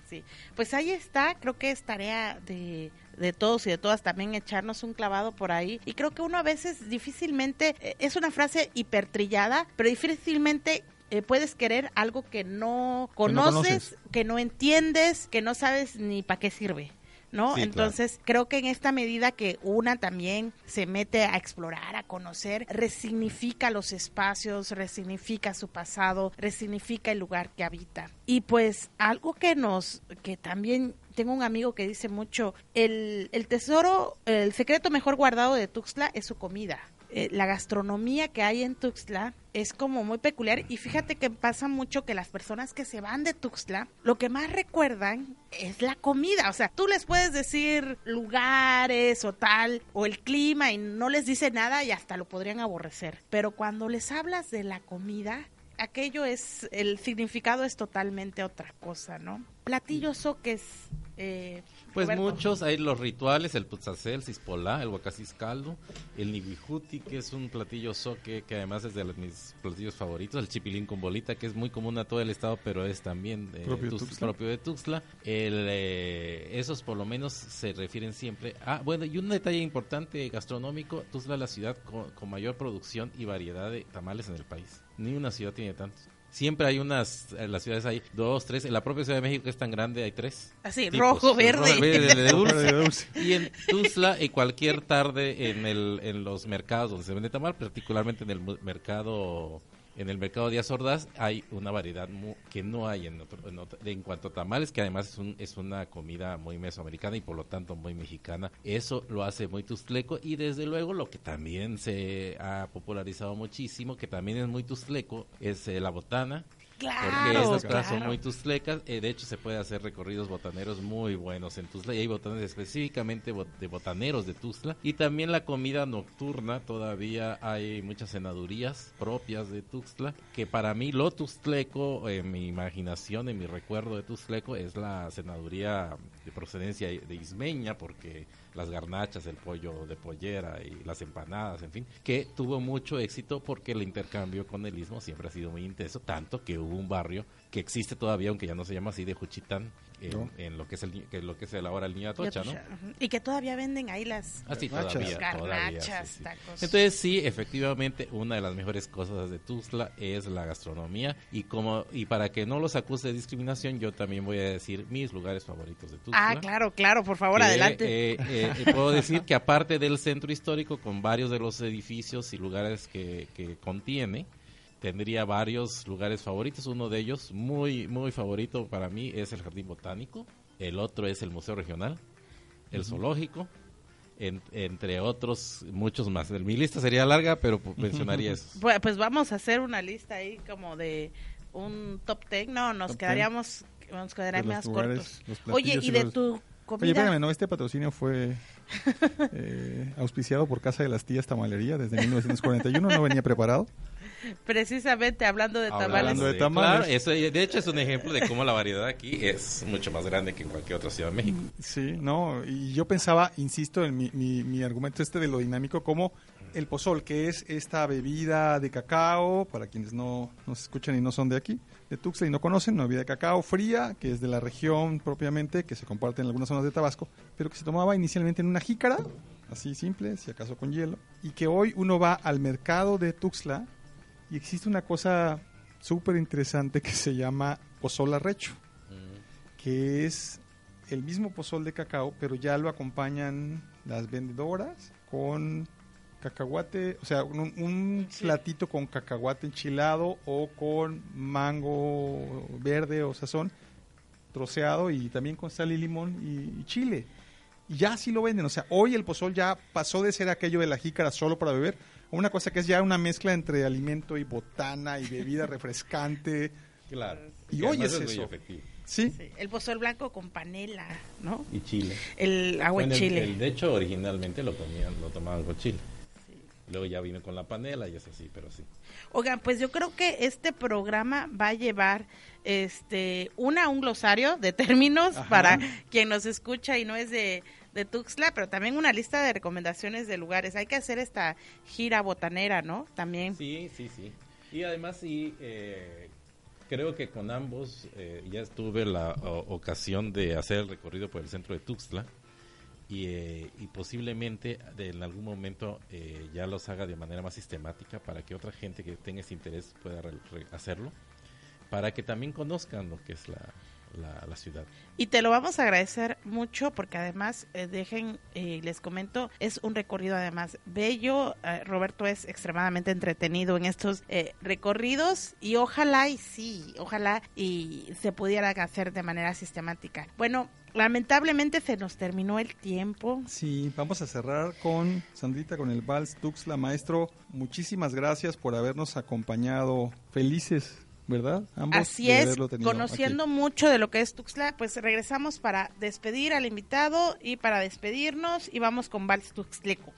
Sí, pues ahí está, creo que es tarea de, de todos y de todas también echarnos un clavado por ahí. Y creo que uno a veces difícilmente, eh, es una frase hipertrillada, pero difícilmente eh, puedes querer algo que no conoces, conoces. que no entiendes, que no sabes ni para qué sirve. ¿No? Sí, Entonces, creo que en esta medida que una también se mete a explorar, a conocer, resignifica los espacios, resignifica su pasado, resignifica el lugar que habita. Y pues algo que nos, que también tengo un amigo que dice mucho, el, el tesoro, el secreto mejor guardado de Tuxtla es su comida. Eh, la gastronomía que hay en Tuxtla es como muy peculiar. Y fíjate que pasa mucho que las personas que se van de Tuxtla lo que más recuerdan es la comida, o sea, tú les puedes decir lugares o tal o el clima y no les dice nada y hasta lo podrían aborrecer, pero cuando les hablas de la comida aquello es el significado es totalmente otra cosa, ¿no? Platillos soques Eh, Pues Roberto. muchos, hay los rituales, el putzacel, el cispolá, el huacasis caldo, el nibijuti, que es un platillo soque que además es de los- mis platillos favoritos, el chipilín con bolita, que es muy común a todo el estado, pero es también eh, Propio de Tux- Tuxtla. propio de Tuxtla. El, eh, esos por lo menos se refieren siempre a... Bueno, y un detalle importante gastronómico, Tuxtla es la ciudad con, con mayor producción y variedad de tamales en el país. Ni una ciudad tiene tantos. Siempre hay unas, en las ciudades hay dos, tres, en la propia Ciudad de México que es tan grande, hay tres. Así, tipos. rojo, verde. rojo, verde, de dulce. Y en Tuzla y cualquier tarde en, el, en los mercados donde se vende tamal, particularmente en el mercado en el mercado Díaz Ordaz, hay una variedad mu- que no hay en, otro- en, otro- en cuanto a tamales, que además es, un, es una comida muy mesoamericana y por lo tanto muy mexicana. Eso lo hace muy tuzleco y desde luego lo que también se ha popularizado muchísimo, que también es muy tuzleco, es eh, la botana. Porque Claro, esas cosas son claro. muy tuzlecas. Eh, de hecho, se puede hacer recorridos botaneros muy buenos en Tuzla. Y hay botanes específicamente bot- de botaneros de Tuzla. Y también la comida nocturna. Todavía hay muchas cenadurías propias de Tuzla. Que para mí, lo tuzleco, en mi imaginación, en mi recuerdo de tuzleco, es la cenaduría de procedencia de ismeña. Porque las garnachas, el pollo de pollera y las empanadas, en fin, que tuvo mucho éxito porque el intercambio con el istmo siempre ha sido muy intenso, tanto que hubo un barrio que existe todavía, aunque ya no se llama así, de Juchitán, en, No. en lo que es el que lo que es el ahora el Niño Atocha, ¿no? Y que todavía venden ahí las Así Garnachas. todavía, todavía, garnachas, sí, sí. tacos. Entonces sí, efectivamente, una de las mejores cosas de Tuzla es la gastronomía y como y para que no los acuse de discriminación, yo también voy a decir mis lugares favoritos de Tuzla. ah, claro, claro, por favor, que, adelante. eh, eh, eh, puedo decir que aparte del centro histórico, con varios de los edificios y lugares que, que contiene, tendría varios lugares favoritos. Uno de ellos, muy, muy favorito para mí, es el Jardín Botánico. El otro es el Museo Regional, el Zoológico, en- entre otros, muchos más. Mi lista sería larga, pero mencionaría eso. Pues, pues vamos a hacer una lista ahí como de un top ten. No, nos Top quedaríamos, nos quedaríamos los lugares, cortos. Oye, y y de los- tu comida. Oye, espérame, no, este patrocinio fue eh, auspiciado por Casa de las Tías Tamalería desde 1941, no venía preparado. Precisamente hablando de tamales. Hablando de tamales. Claro, eso, de hecho es un ejemplo de cómo la variedad aquí es mucho más grande que en cualquier otra ciudad de México. Sí, no, y yo pensaba, insisto en mi, mi, mi argumento este de lo dinámico, como el pozol, que es esta bebida de cacao, para quienes no nos escuchan y no son de aquí, de Tuxtla y no conocen, una bebida de cacao fría, que es de la región propiamente, que se comparte en algunas zonas de Tabasco, pero que se tomaba inicialmente en una jícara, así simple, si acaso con hielo, y que hoy uno va al mercado de Tuxtla y existe una cosa súper interesante que se llama pozol arrecho que es el mismo pozol de cacao, pero ya lo acompañan las vendedoras con cacahuate, o sea, un, un platito con cacahuate enchilado o con mango verde o sazón troceado y también con sal y limón y, y chile. Y ya así lo venden, o sea, hoy el pozol ya pasó de ser aquello de la jícara solo para beber una cosa que es ya una mezcla entre alimento y botana y bebida refrescante. Claro. Y hoy es eso. efectivo. Sí, Sí, el pozol blanco con panela, ¿no? Y chile. El agua Bueno, en chile. el- de hecho, originalmente lo comían, lo tomaban con chile. Luego ya vino con la panela y es así, pero sí. Oigan, pues yo creo que este programa va a llevar este una un glosario de términos Ajá. para quien nos escucha y no es de, de Tuxtla, pero también una lista de recomendaciones de lugares. Hay que hacer esta gira botanera, ¿no? También. Sí, sí, sí. Y además sí, eh, creo que con ambos eh, ya tuve la ocasión de hacer el recorrido por el centro de Tuxtla y, eh, y posiblemente en algún momento eh, ya los haga de manera más sistemática para que otra gente que tenga ese interés pueda re- hacerlo, para que también conozcan lo que es la, la, la ciudad. Y te lo vamos a agradecer mucho porque además, eh, dejen, eh, les comento, es un recorrido además bello. eh, Roberto es extremadamente entretenido en estos eh, recorridos y ojalá y sí, ojalá y se pudiera hacer de manera sistemática. Bueno, lamentablemente se nos terminó el tiempo. Sí, vamos a cerrar con Sandrita, con el Vals Tuxla. Maestro, muchísimas gracias por habernos acompañado. Felices, ¿verdad? Ambos Así es, conociendo aquí. mucho de lo que es Tuxtla, pues regresamos para despedir al invitado y para despedirnos y vamos con Vals Tuxtleco.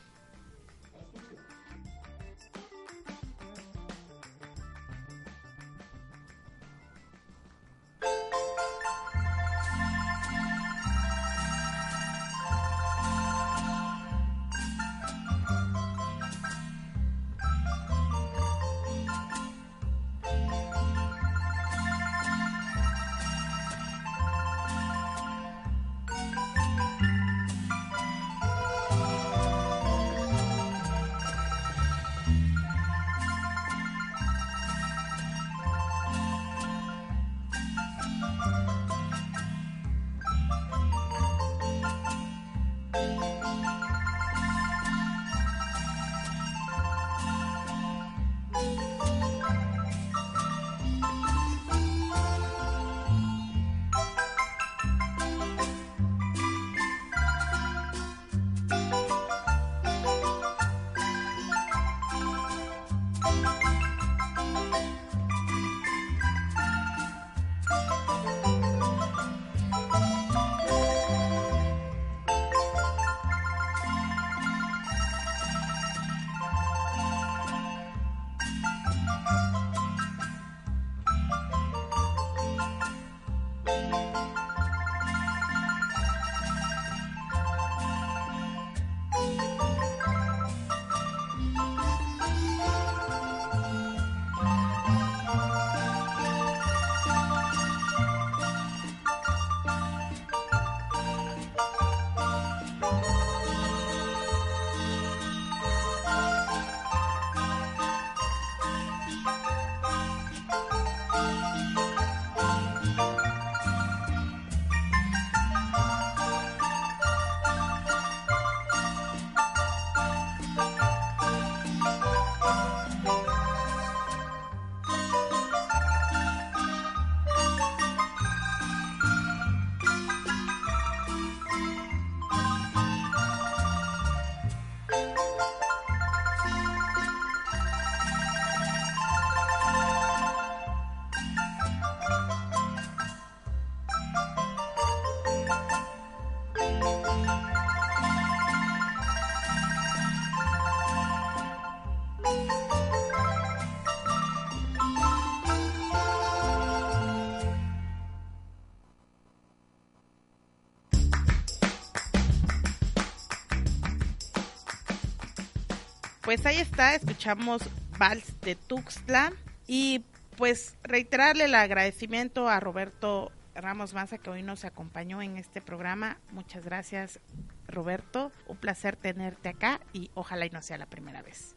Pues ahí está, escuchamos Vals de Tuxtla y pues reiterarle el agradecimiento a Roberto Ramos Maza que hoy nos acompañó en este programa. Muchas gracias Roberto, un placer tenerte acá y ojalá y no sea la primera vez.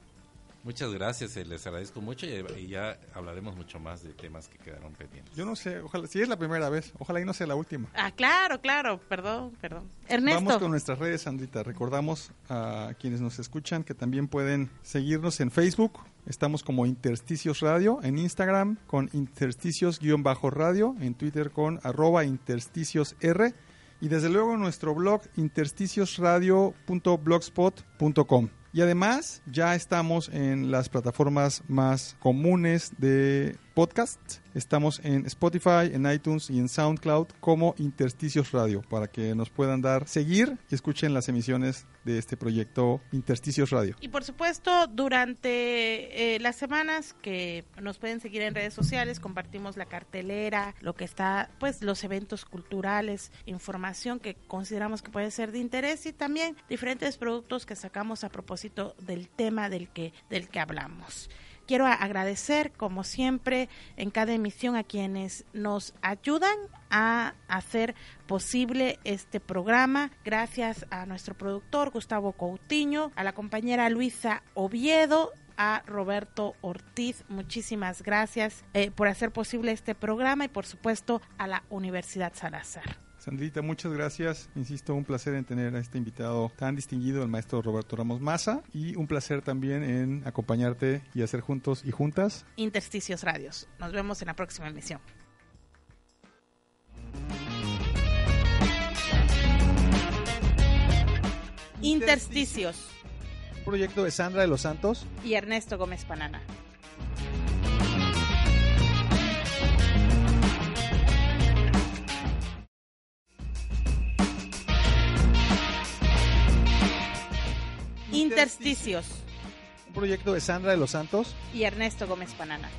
Muchas gracias, eh, les agradezco mucho y, y ya hablaremos mucho más de temas que quedaron pendientes. Yo no sé, ojalá, si es la primera vez, ojalá y no sea la última. Ah, claro, claro, perdón, perdón. Ernesto. Vamos con nuestras redes, Sandrita. Recordamos a quienes nos escuchan que también pueden seguirnos en Facebook. Estamos como Intersticios Radio, en Instagram con Intersticios-radio, en Twitter con arroba Intersticios R y desde luego nuestro blog intersticiosradio.blogspot.com. Y además ya estamos en las plataformas más comunes de podcast. Estamos en Spotify, en iTunes y en SoundCloud como Intersticios Radio para que nos puedan dar seguir y escuchen las emisiones de este proyecto Intersticios Radio. Y por supuesto, durante eh, las semanas que nos pueden seguir en redes sociales, compartimos la cartelera, lo que está, pues los eventos culturales, información que consideramos que puede ser de interés y también diferentes productos que sacamos a propósito del tema del que, del que hablamos. Quiero agradecer, como siempre, en cada emisión a quienes nos ayudan a hacer posible este programa. Gracias a nuestro productor Gustavo Coutinho, a la compañera Luisa Oviedo a Roberto Ortiz. Muchísimas gracias eh, por hacer posible este programa y por supuesto a la Universidad Salazar. Sandrita, muchas gracias. Insisto, un placer en tener a este invitado tan distinguido, el maestro Roberto Ramos Maza, y un placer también en acompañarte y hacer juntos y juntas Intersticios Radios. Nos vemos en la próxima emisión. Intersticios. Un proyecto de Sandra de los Santos y Ernesto Gómez Panana. Intersticios. Un proyecto de Sandra de los Santos y Ernesto Gómez Panana.